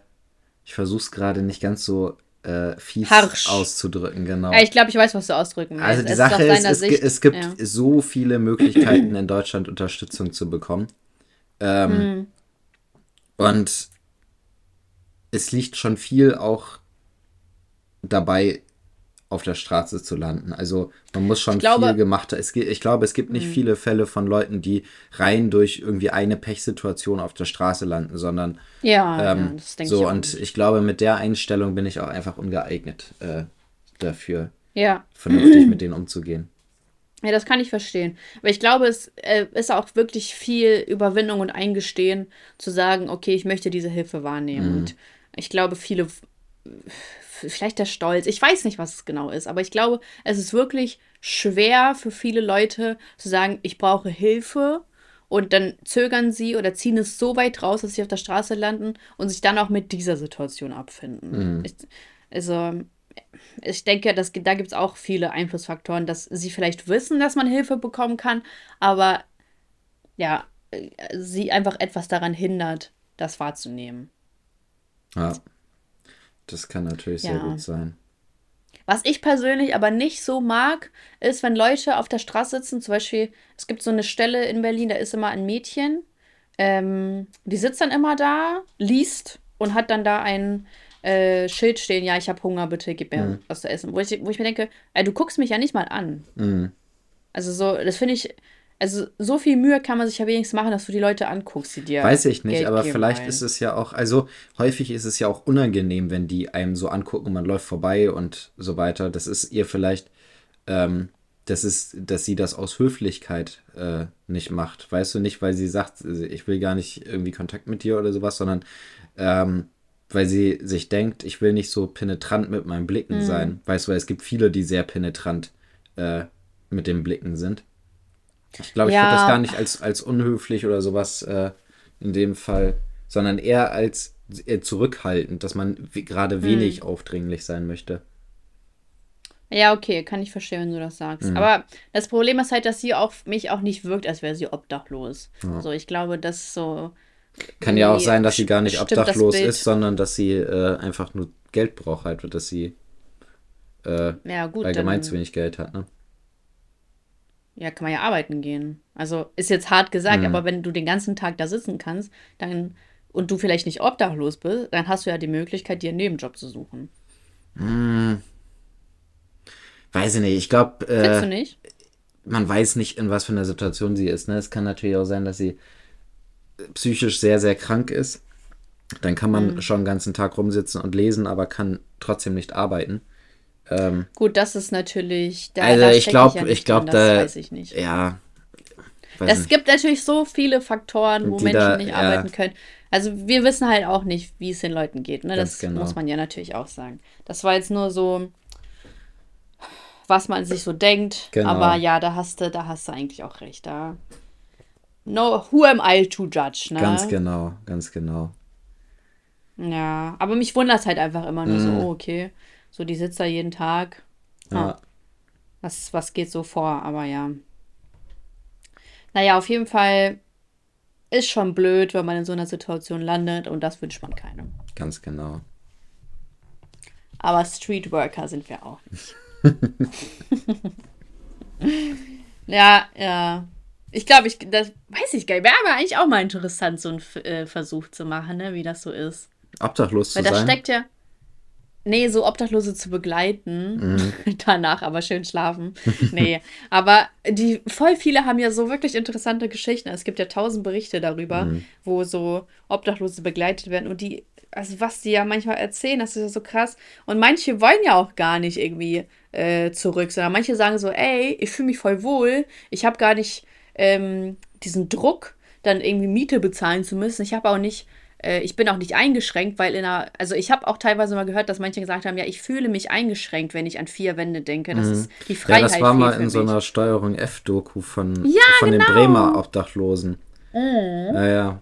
ich versuche es gerade nicht ganz so äh, fies Harsch. auszudrücken, genau. Ja, ich glaube, ich weiß, was du ausdrücken willst. Also die Es Sache ist, deiner es, es gibt ja. so viele Möglichkeiten in Deutschland Unterstützung zu bekommen. Ähm, Hm. Und es liegt schon viel auch dabei, auf der Straße zu landen. Also man muss schon glaube- viel gemacht haben. Ich glaube, es gibt nicht viele Fälle von Leuten, die rein durch irgendwie eine Pechsituation auf der Straße landen, sondern Ja, ähm, ja, das denke so ich und ich glaube, mit der Einstellung bin ich auch einfach ungeeignet äh, dafür, ja. vernünftig [clears throat] mit denen umzugehen. Ja, das kann ich verstehen. Aber ich glaube, es äh, ist auch wirklich viel Überwindung und Eingestehen, zu sagen, okay, ich möchte diese Hilfe wahrnehmen. Und ich glaube, viele, vielleicht der Stolz, ich weiß nicht, was es genau ist, aber ich glaube, es ist wirklich schwer für viele Leute zu sagen, ich brauche Hilfe. Und dann zögern sie oder ziehen es so weit raus, dass sie auf der Straße landen und sich dann auch mit dieser Situation abfinden. Ich, also, ich denke, dass, da gibt es auch viele Einflussfaktoren, dass sie vielleicht wissen, dass man Hilfe bekommen kann, aber ja, äh, sie einfach etwas daran hindert, das wahrzunehmen. Ja. Das kann natürlich sehr Ja. gut sein. Was ich persönlich aber nicht so mag, ist, wenn Leute auf der Straße sitzen, zum Beispiel, es gibt so eine Stelle in Berlin, da ist immer ein Mädchen, ähm, die sitzt dann immer da, liest und hat dann da ein äh, Schild stehen, ja, ich habe Hunger, bitte gib mir was zu essen. Wo ich, wo ich mir denke, ey, du guckst mich ja nicht mal an. Mhm. Also so, das finde ich, also so viel Mühe kann man sich ja wenigstens machen, dass du die Leute anguckst, die dir. Weiß ich nicht, Geld aber vielleicht wollen. ist es ja auch, also häufig ist es ja auch unangenehm, wenn die einem so angucken, man läuft vorbei und so weiter. Das ist ihr vielleicht, ähm, das ist, dass sie das aus Höflichkeit äh, nicht macht. Weißt du, nicht, weil sie sagt, ich will gar nicht irgendwie Kontakt mit dir oder sowas, sondern ähm, weil sie sich denkt, ich will nicht so penetrant mit meinen Blicken Mhm. sein. Weißt du, weil es gibt viele, die sehr penetrant äh, mit den Blicken sind. Ich glaube, ich Ja. würde das gar nicht als, als unhöflich oder sowas äh, in dem Fall, sondern eher als eher zurückhaltend, dass man we- Hm. gerade wenig aufdringlich sein möchte. Ja, okay, kann ich verstehen, wenn du das sagst. Mhm. Aber das Problem ist halt, dass sie auf mich auch nicht wirkt, als wäre sie obdachlos. Also ich glaube, das so. Kann ja auch sein, dass sie gar nicht obdachlos ist, sondern dass sie äh, einfach nur Geld braucht halt, dass sie äh, Ja, gut. allgemein zu wenig Geld hat. Ne? Ja, kann man ja arbeiten gehen. Also ist jetzt hart Mhm. gesagt, aber wenn du den ganzen Tag da sitzen kannst, dann und du vielleicht nicht obdachlos bist, dann hast du ja die Möglichkeit, dir einen Nebenjob zu suchen. Weiß ich nicht. Ich glaube, Findest du äh, nicht? man weiß nicht, in was für einer Situation sie ist. Ne? Es kann natürlich auch sein, dass sie psychisch sehr, sehr krank ist. Dann kann man Mhm. schon den ganzen Tag rumsitzen und lesen, aber kann trotzdem nicht arbeiten. Ähm, Gut, das ist natürlich. Da, also da ich glaube, ja ich, glaube, da, weiß ich nicht. ja, Es gibt natürlich so viele Faktoren, wo Die Menschen da- nicht ja. arbeiten können. Also wir wissen halt auch nicht, wie es den Leuten geht. Ne? Das genau. muss man ja natürlich auch sagen. Das war jetzt nur so, was man sich so denkt. Genau. Aber ja, da hast du, da hast du eigentlich auch recht. Da. No, who am I to judge, ne? Ganz genau, ganz genau. Ja, aber mich wundert halt einfach immer nur Mhm. so, oh, okay. So, die sitzt da jeden Tag. Ja. Ah, was, was geht so vor? Aber ja. Naja, auf jeden Fall ist schon blöd, wenn man in so einer Situation landet und das wünscht man keinem. Ganz genau. Aber Streetworker sind wir auch nicht. [laughs] ja, ja. Ich glaube, ich, das weiß ich gar nicht. Wäre aber eigentlich auch mal interessant, so einen äh, Versuch zu machen, ne, wie das so ist. Obdachlos zu Weil da sein. steckt ja. Nee, so Obdachlose zu begleiten. Mhm. [laughs] Danach aber schön schlafen. Nee. [laughs] aber die voll viele haben ja so wirklich interessante Geschichten. Es gibt ja tausend Berichte darüber, Mhm. wo so Obdachlose begleitet werden. Und die, also was die ja manchmal erzählen, das ist ja so krass. Und manche wollen ja auch gar nicht irgendwie äh, zurück, sondern manche sagen so, ey, ich fühle mich voll wohl, ich habe gar nicht ähm, diesen Druck, dann irgendwie Miete bezahlen zu müssen. Ich habe auch nicht, äh, ich bin auch nicht eingeschränkt, weil in einer, also ich habe auch teilweise mal gehört, dass manche gesagt haben, ja, ich fühle mich eingeschränkt, wenn ich an vier Wände denke. Das ist die Mhm. Ja, Freiheit. das war mal in so einer Steuerung F-Doku von, Ja, von den genau. Bremer Obdachlosen. Mhm. Ja, ja.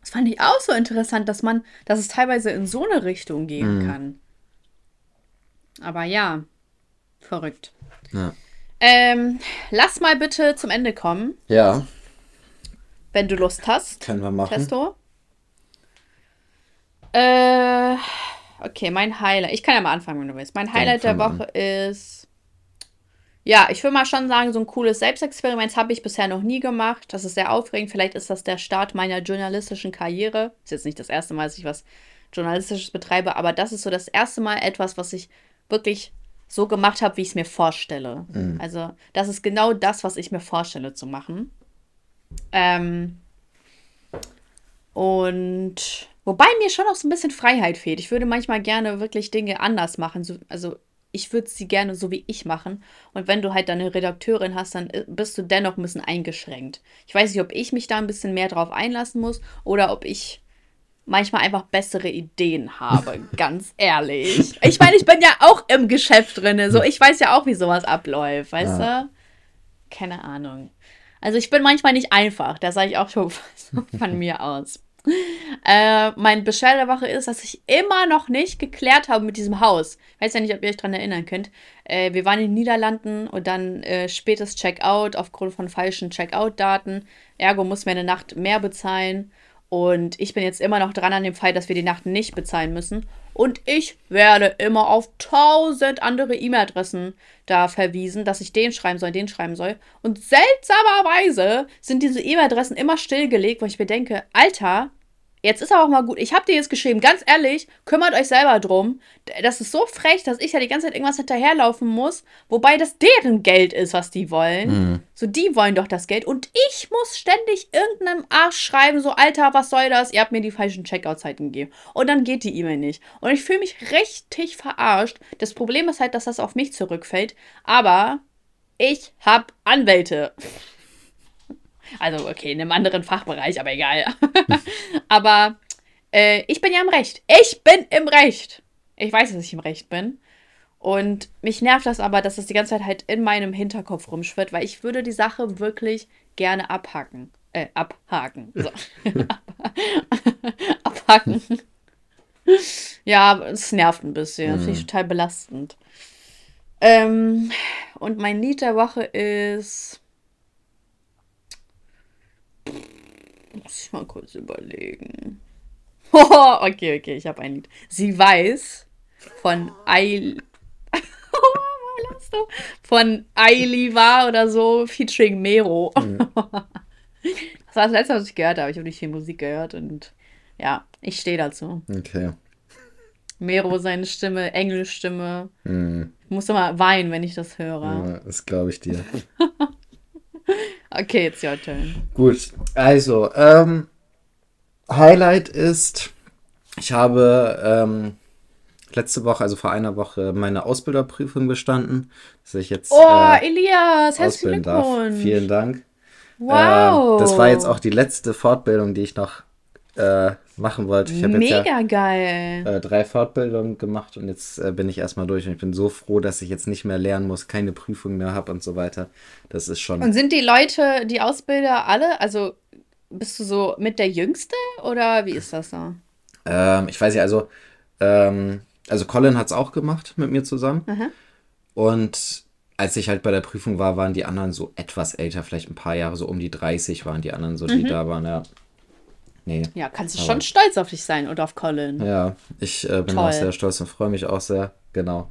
Das fand ich auch so interessant, dass man, dass es teilweise in so eine Richtung gehen Mhm. kann. Aber ja, verrückt. Ja. Ähm, lass mal bitte zum Ende kommen, ja, wenn du Lust hast. können wir machen. Testo? Äh, okay, mein Highlight. Ich kann ja mal anfangen, wenn du willst. Mein Highlight der Woche ist. Ja, ich würde mal schon sagen, so ein cooles Selbstexperiment habe ich bisher noch nie gemacht. Das ist sehr aufregend. Vielleicht ist das der Start meiner journalistischen Karriere. Ist jetzt nicht das erste Mal, dass ich was Journalistisches betreibe, aber das ist so das erste Mal etwas, was ich wirklich so gemacht habe, wie ich es mir vorstelle. Also, das ist genau das, was ich mir vorstelle zu machen. Ähm, und wobei mir schon auch so ein bisschen Freiheit fehlt. Ich würde manchmal gerne wirklich Dinge anders machen. So, also ich würde sie gerne so wie ich machen. Und wenn du halt deine Redakteurin hast, dann äh, bist du dennoch ein bisschen eingeschränkt. Ich weiß nicht, ob ich mich da ein bisschen mehr drauf einlassen muss oder ob ich manchmal einfach bessere Ideen habe, [laughs] ganz ehrlich. Ich meine, ich bin ja auch im Geschäft drin, so ich weiß ja auch, wie sowas abläuft, weißt du? Keine Ahnung. Also ich bin manchmal nicht einfach, da sage ich auch schon [laughs] von mir aus. [laughs] Äh, der Woche ist, dass ich immer noch nicht geklärt habe mit diesem Haus. Ich weiß ja nicht, ob ihr euch daran erinnern könnt. Äh, wir waren in den Niederlanden und dann äh, spätes Checkout aufgrund von falschen Checkout-Daten. Ergo muss mir eine Nacht mehr bezahlen. Und ich bin jetzt immer noch dran an dem Fall, dass wir die Nacht nicht bezahlen müssen. Und ich werde immer auf tausend andere E-Mail-Adressen da verwiesen, dass ich den schreiben soll, den schreiben soll. Und seltsamerweise sind diese E-Mail-Adressen immer stillgelegt, wo ich mir denke, Alter, jetzt ist aber auch mal gut. Ich habe dir jetzt geschrieben, ganz ehrlich, kümmert euch selber drum. Das ist so frech, dass ich ja die ganze Zeit irgendwas hinterherlaufen muss, wobei das deren Geld ist, was die wollen. Mhm. So, die wollen doch das Geld. Und ich muss ständig irgendeinem Arsch schreiben, so, Alter, was soll das? Ihr habt mir die falschen Checkout-Zeiten gegeben. Und dann geht die E-Mail nicht. Und ich fühle mich richtig verarscht. Das Problem ist halt, dass das auf mich zurückfällt. Aber ich habe Anwälte. Also, okay, in einem anderen Fachbereich, aber egal. [laughs] aber äh, ich bin ja im Recht. Ich bin im Recht. Ich weiß, dass ich im Recht bin. Und mich nervt das aber, dass das die ganze Zeit halt in meinem Hinterkopf rumschwirrt, weil ich würde die Sache wirklich gerne abhaken. Äh, abhaken. So. [laughs] [laughs] abhaken. ja, es nervt ein bisschen. Das finde ich total belastend. Ähm, und mein Lied der Woche ist. Muss ich mal kurz überlegen. [laughs] okay, okay, ich habe ein Lied. Sie weiß von Eil. [laughs] von Eili war oder so, featuring Mero. [laughs] Das war das letzte, was ich gehört habe. Ich habe nicht viel Musik gehört und ja, ich stehe dazu. Okay. Mero, seine Stimme, Engelstimme. Mhm. Ich muss immer weinen, wenn ich das höre. Ja, das glaube ich dir. Okay, it's your turn. Gut, also, ähm, Highlight ist, ich habe ähm, letzte Woche, also vor einer Woche, meine Ausbilderprüfung bestanden, dass ich jetzt Oh, äh, Elias, herzlichen. Glückwunsch. Vielen Dank. Wow. Äh, das war jetzt auch die letzte Fortbildung, die ich noch äh, machen wollte. Ich habe jetzt ja Mega geil. äh, drei Fortbildungen gemacht und jetzt äh, bin ich erstmal durch und ich bin so froh, dass ich jetzt nicht mehr lernen muss, keine Prüfung mehr habe und so weiter. Das ist schon. Und sind die Leute, die Ausbilder, alle, also bist du so mit der Jüngste oder wie ist das so? Ähm, ich weiß ja, also, ähm, also Colin hat es auch gemacht mit mir zusammen. Mhm. Und als ich halt bei der Prüfung war, waren die anderen so etwas älter, vielleicht ein paar Jahre, so um die 30 waren die anderen so, die Mhm. da waren, ja. Nee. Ja, kannst du schon stolz auf dich sein und auf Colin. Ja, ich äh, bin Toll. auch sehr stolz und freue mich auch sehr, genau.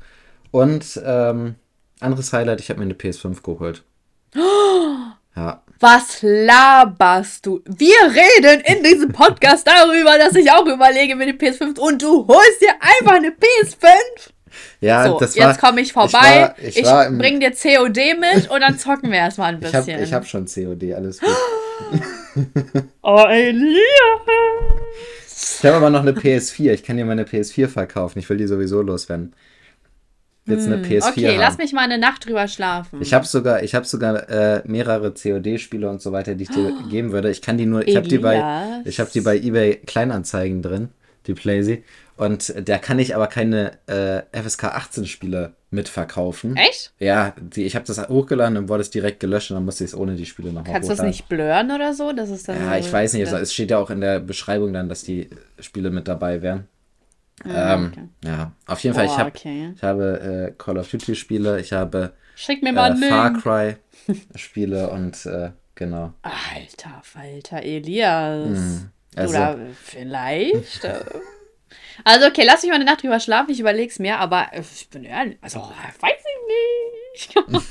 Und ähm, anderes Highlight, ich habe mir eine PS5 geholt. [gasps] Ja, Was laberst du? Wir reden in diesem Podcast darüber, dass ich auch überlege mit dem PS5 und du holst dir einfach eine PS5. ja So, das war. jetzt komme ich vorbei. Ich, ich, ich war im, bring dir COD mit und dann zocken wir erstmal ein ich habe bisschen. ich hab schon COD, alles [gasps] gut. Oh, Elias. Ich habe aber noch eine PS4. Ich kann dir meine PS4 verkaufen. Ich will die sowieso loswerden. Jetzt eine PS4 Hm, Okay, haben. lass mich mal eine Nacht drüber schlafen. Ich habe sogar, ich habe sogar äh, mehrere COD-Spiele und so weiter, die ich dir geben würde. Ich kann die nur, ich habe die bei, ich habe die bei eBay Kleinanzeigen drin, die Playsee. Und da kann ich aber keine äh, FSK 18 Spiele mitverkaufen. Echt? Ja, die, ich habe das hochgeladen und wurde es direkt gelöscht und dann musste ich es ohne die Spiele nochmal Kannst du das nicht blurren oder so? Das ist dann Ja, so- ich weiß nicht. das- Es steht ja auch in der Beschreibung dann, dass die Spiele mit dabei wären. Ah, ähm, okay. Ja, auf jeden Fall. Ich Boah, habe okay. ich habe äh, Call of Duty Spiele, ich habe Schick mir mal äh, Far. Cry [laughs] Spiele und äh, genau. Alter, Falter, Elias. Also, Oder vielleicht. Äh. Also, okay, lass mich mal eine Nacht drüber schlafen. Ich überleg's mir, aber äh, ich bin ehrlich. Also, weiß ich nicht. [laughs]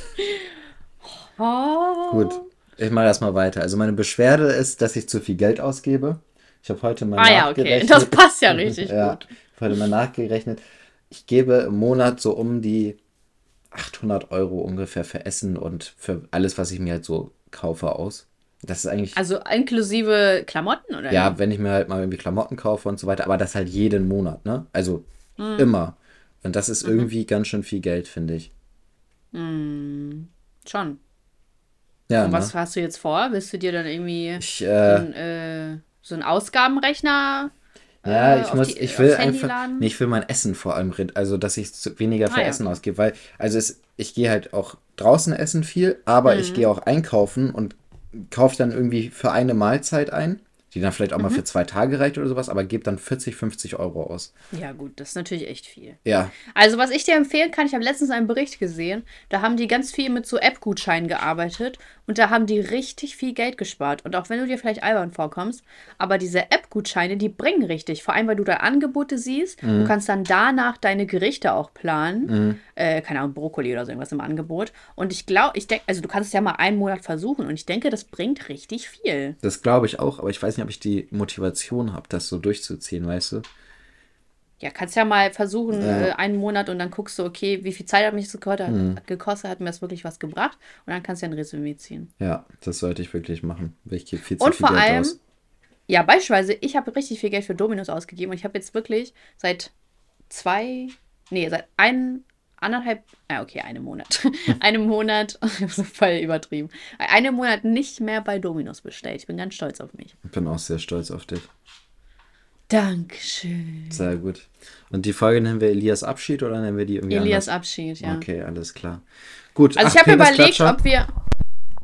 oh. gut. Ich mache erstmal weiter. Also meine Beschwerde ist, dass ich zu viel Geld ausgebe. Ich habe heute mal Ah, ja, okay. nachgerechnet. Das passt ja richtig [laughs] ja, gut. Ich habe heute mal nachgerechnet. Ich gebe im Monat so um die 800 Euro ungefähr für Essen und für alles, was ich mir halt so kaufe, aus. Das ist eigentlich, Also, inklusive Klamotten, oder? ja, wenn ich mir halt mal irgendwie Klamotten kaufe und so weiter, aber das halt jeden Monat, ne? Also Hm. immer. Und das Mhm. ist irgendwie ganz schön viel Geld, finde ich. Schon. Ja, Und ne? was hast du jetzt vor? Willst du dir dann irgendwie Ich, so, äh, einen, äh, so einen Ausgabenrechner? Ja, äh, ich muss, die- ich will einfach, nee, ich will mein Essen vor allem, also dass ich weniger für Ah, ja. Essen ausgebe, weil, also es, ich gehe halt auch draußen essen viel, aber Mhm. ich gehe auch einkaufen und kaufe dann irgendwie für eine Mahlzeit ein, die dann vielleicht auch Mhm. mal für zwei Tage reicht oder sowas, aber gebe dann 40, 50 Euro aus. Ja, gut, das ist natürlich echt viel. Ja, Also, was ich dir empfehlen kann, ich habe letztens einen Bericht gesehen, da haben die ganz viel mit so App-Gutscheinen gearbeitet und da haben die richtig viel Geld gespart. Und auch wenn du dir vielleicht albern vorkommst, aber diese App-Gutscheine, die bringen richtig. Vor allem, weil du da Angebote siehst. Du kannst dann danach deine Gerichte auch planen. Äh, keine Ahnung, Brokkoli oder so irgendwas im Angebot. Und ich glaube, ich denke, also du kannst es ja mal einen Monat versuchen und ich denke, das bringt richtig viel. das glaube ich auch, aber ich weiß nicht, ob ich die Motivation habe, das so durchzuziehen, weißt du? Ja, kannst ja mal versuchen, äh, einen Monat und dann guckst du, okay, wie viel Zeit hat mich das gekostet, Mhm. gekostet hat mir das wirklich was gebracht und dann kannst du ja ein Resümee ziehen. Ja, das sollte ich wirklich machen. Weil ich gebe viel zu Und viel vor Geld allem, aus. ja, beispielsweise, ich habe richtig viel Geld für Dominos ausgegeben und ich habe jetzt wirklich seit zwei, nee, seit ein, anderthalb, ah, okay, einem Monat, [laughs] einem Monat, [laughs] so voll übertrieben, einem Monat nicht mehr bei Dominos bestellt. Ich bin ganz stolz auf mich. Ich bin auch sehr stolz auf dich. Dankeschön. Sehr gut. Und die Folge nennen wir Elias Abschied oder nennen wir die irgendwie Elias anders? Abschied, ja. Okay, alles klar. Gut. Also ach, ich habe überlegt, ob wir,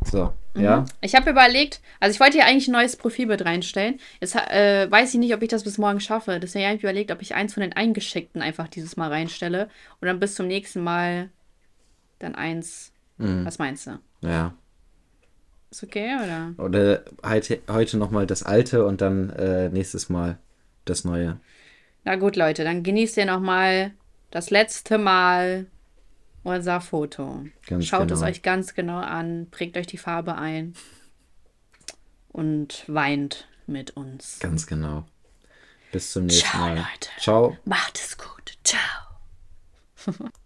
So, ja. Ich habe überlegt, also ich wollte hier eigentlich ein neues Profilbild reinstellen. Jetzt äh, weiß ich nicht, ob ich das bis morgen schaffe. Deswegen habe ich überlegt, ob ich eins von den eingeschickten einfach dieses Mal reinstelle und dann bis zum nächsten Mal dann eins. Mhm. Was meinst du? Ja. Ist okay, oder? Oder heute, heute nochmal das alte und dann äh, nächstes Mal das neue. Na gut, Leute, dann genießt ihr nochmal das letzte Mal unser Foto. Ganz Schaut es genau. euch ganz genau an, prägt euch die Farbe ein und weint mit uns. Ganz genau. Bis zum nächsten Ciao, Mal. Leute. Ciao. Macht es gut. Ciao. [laughs]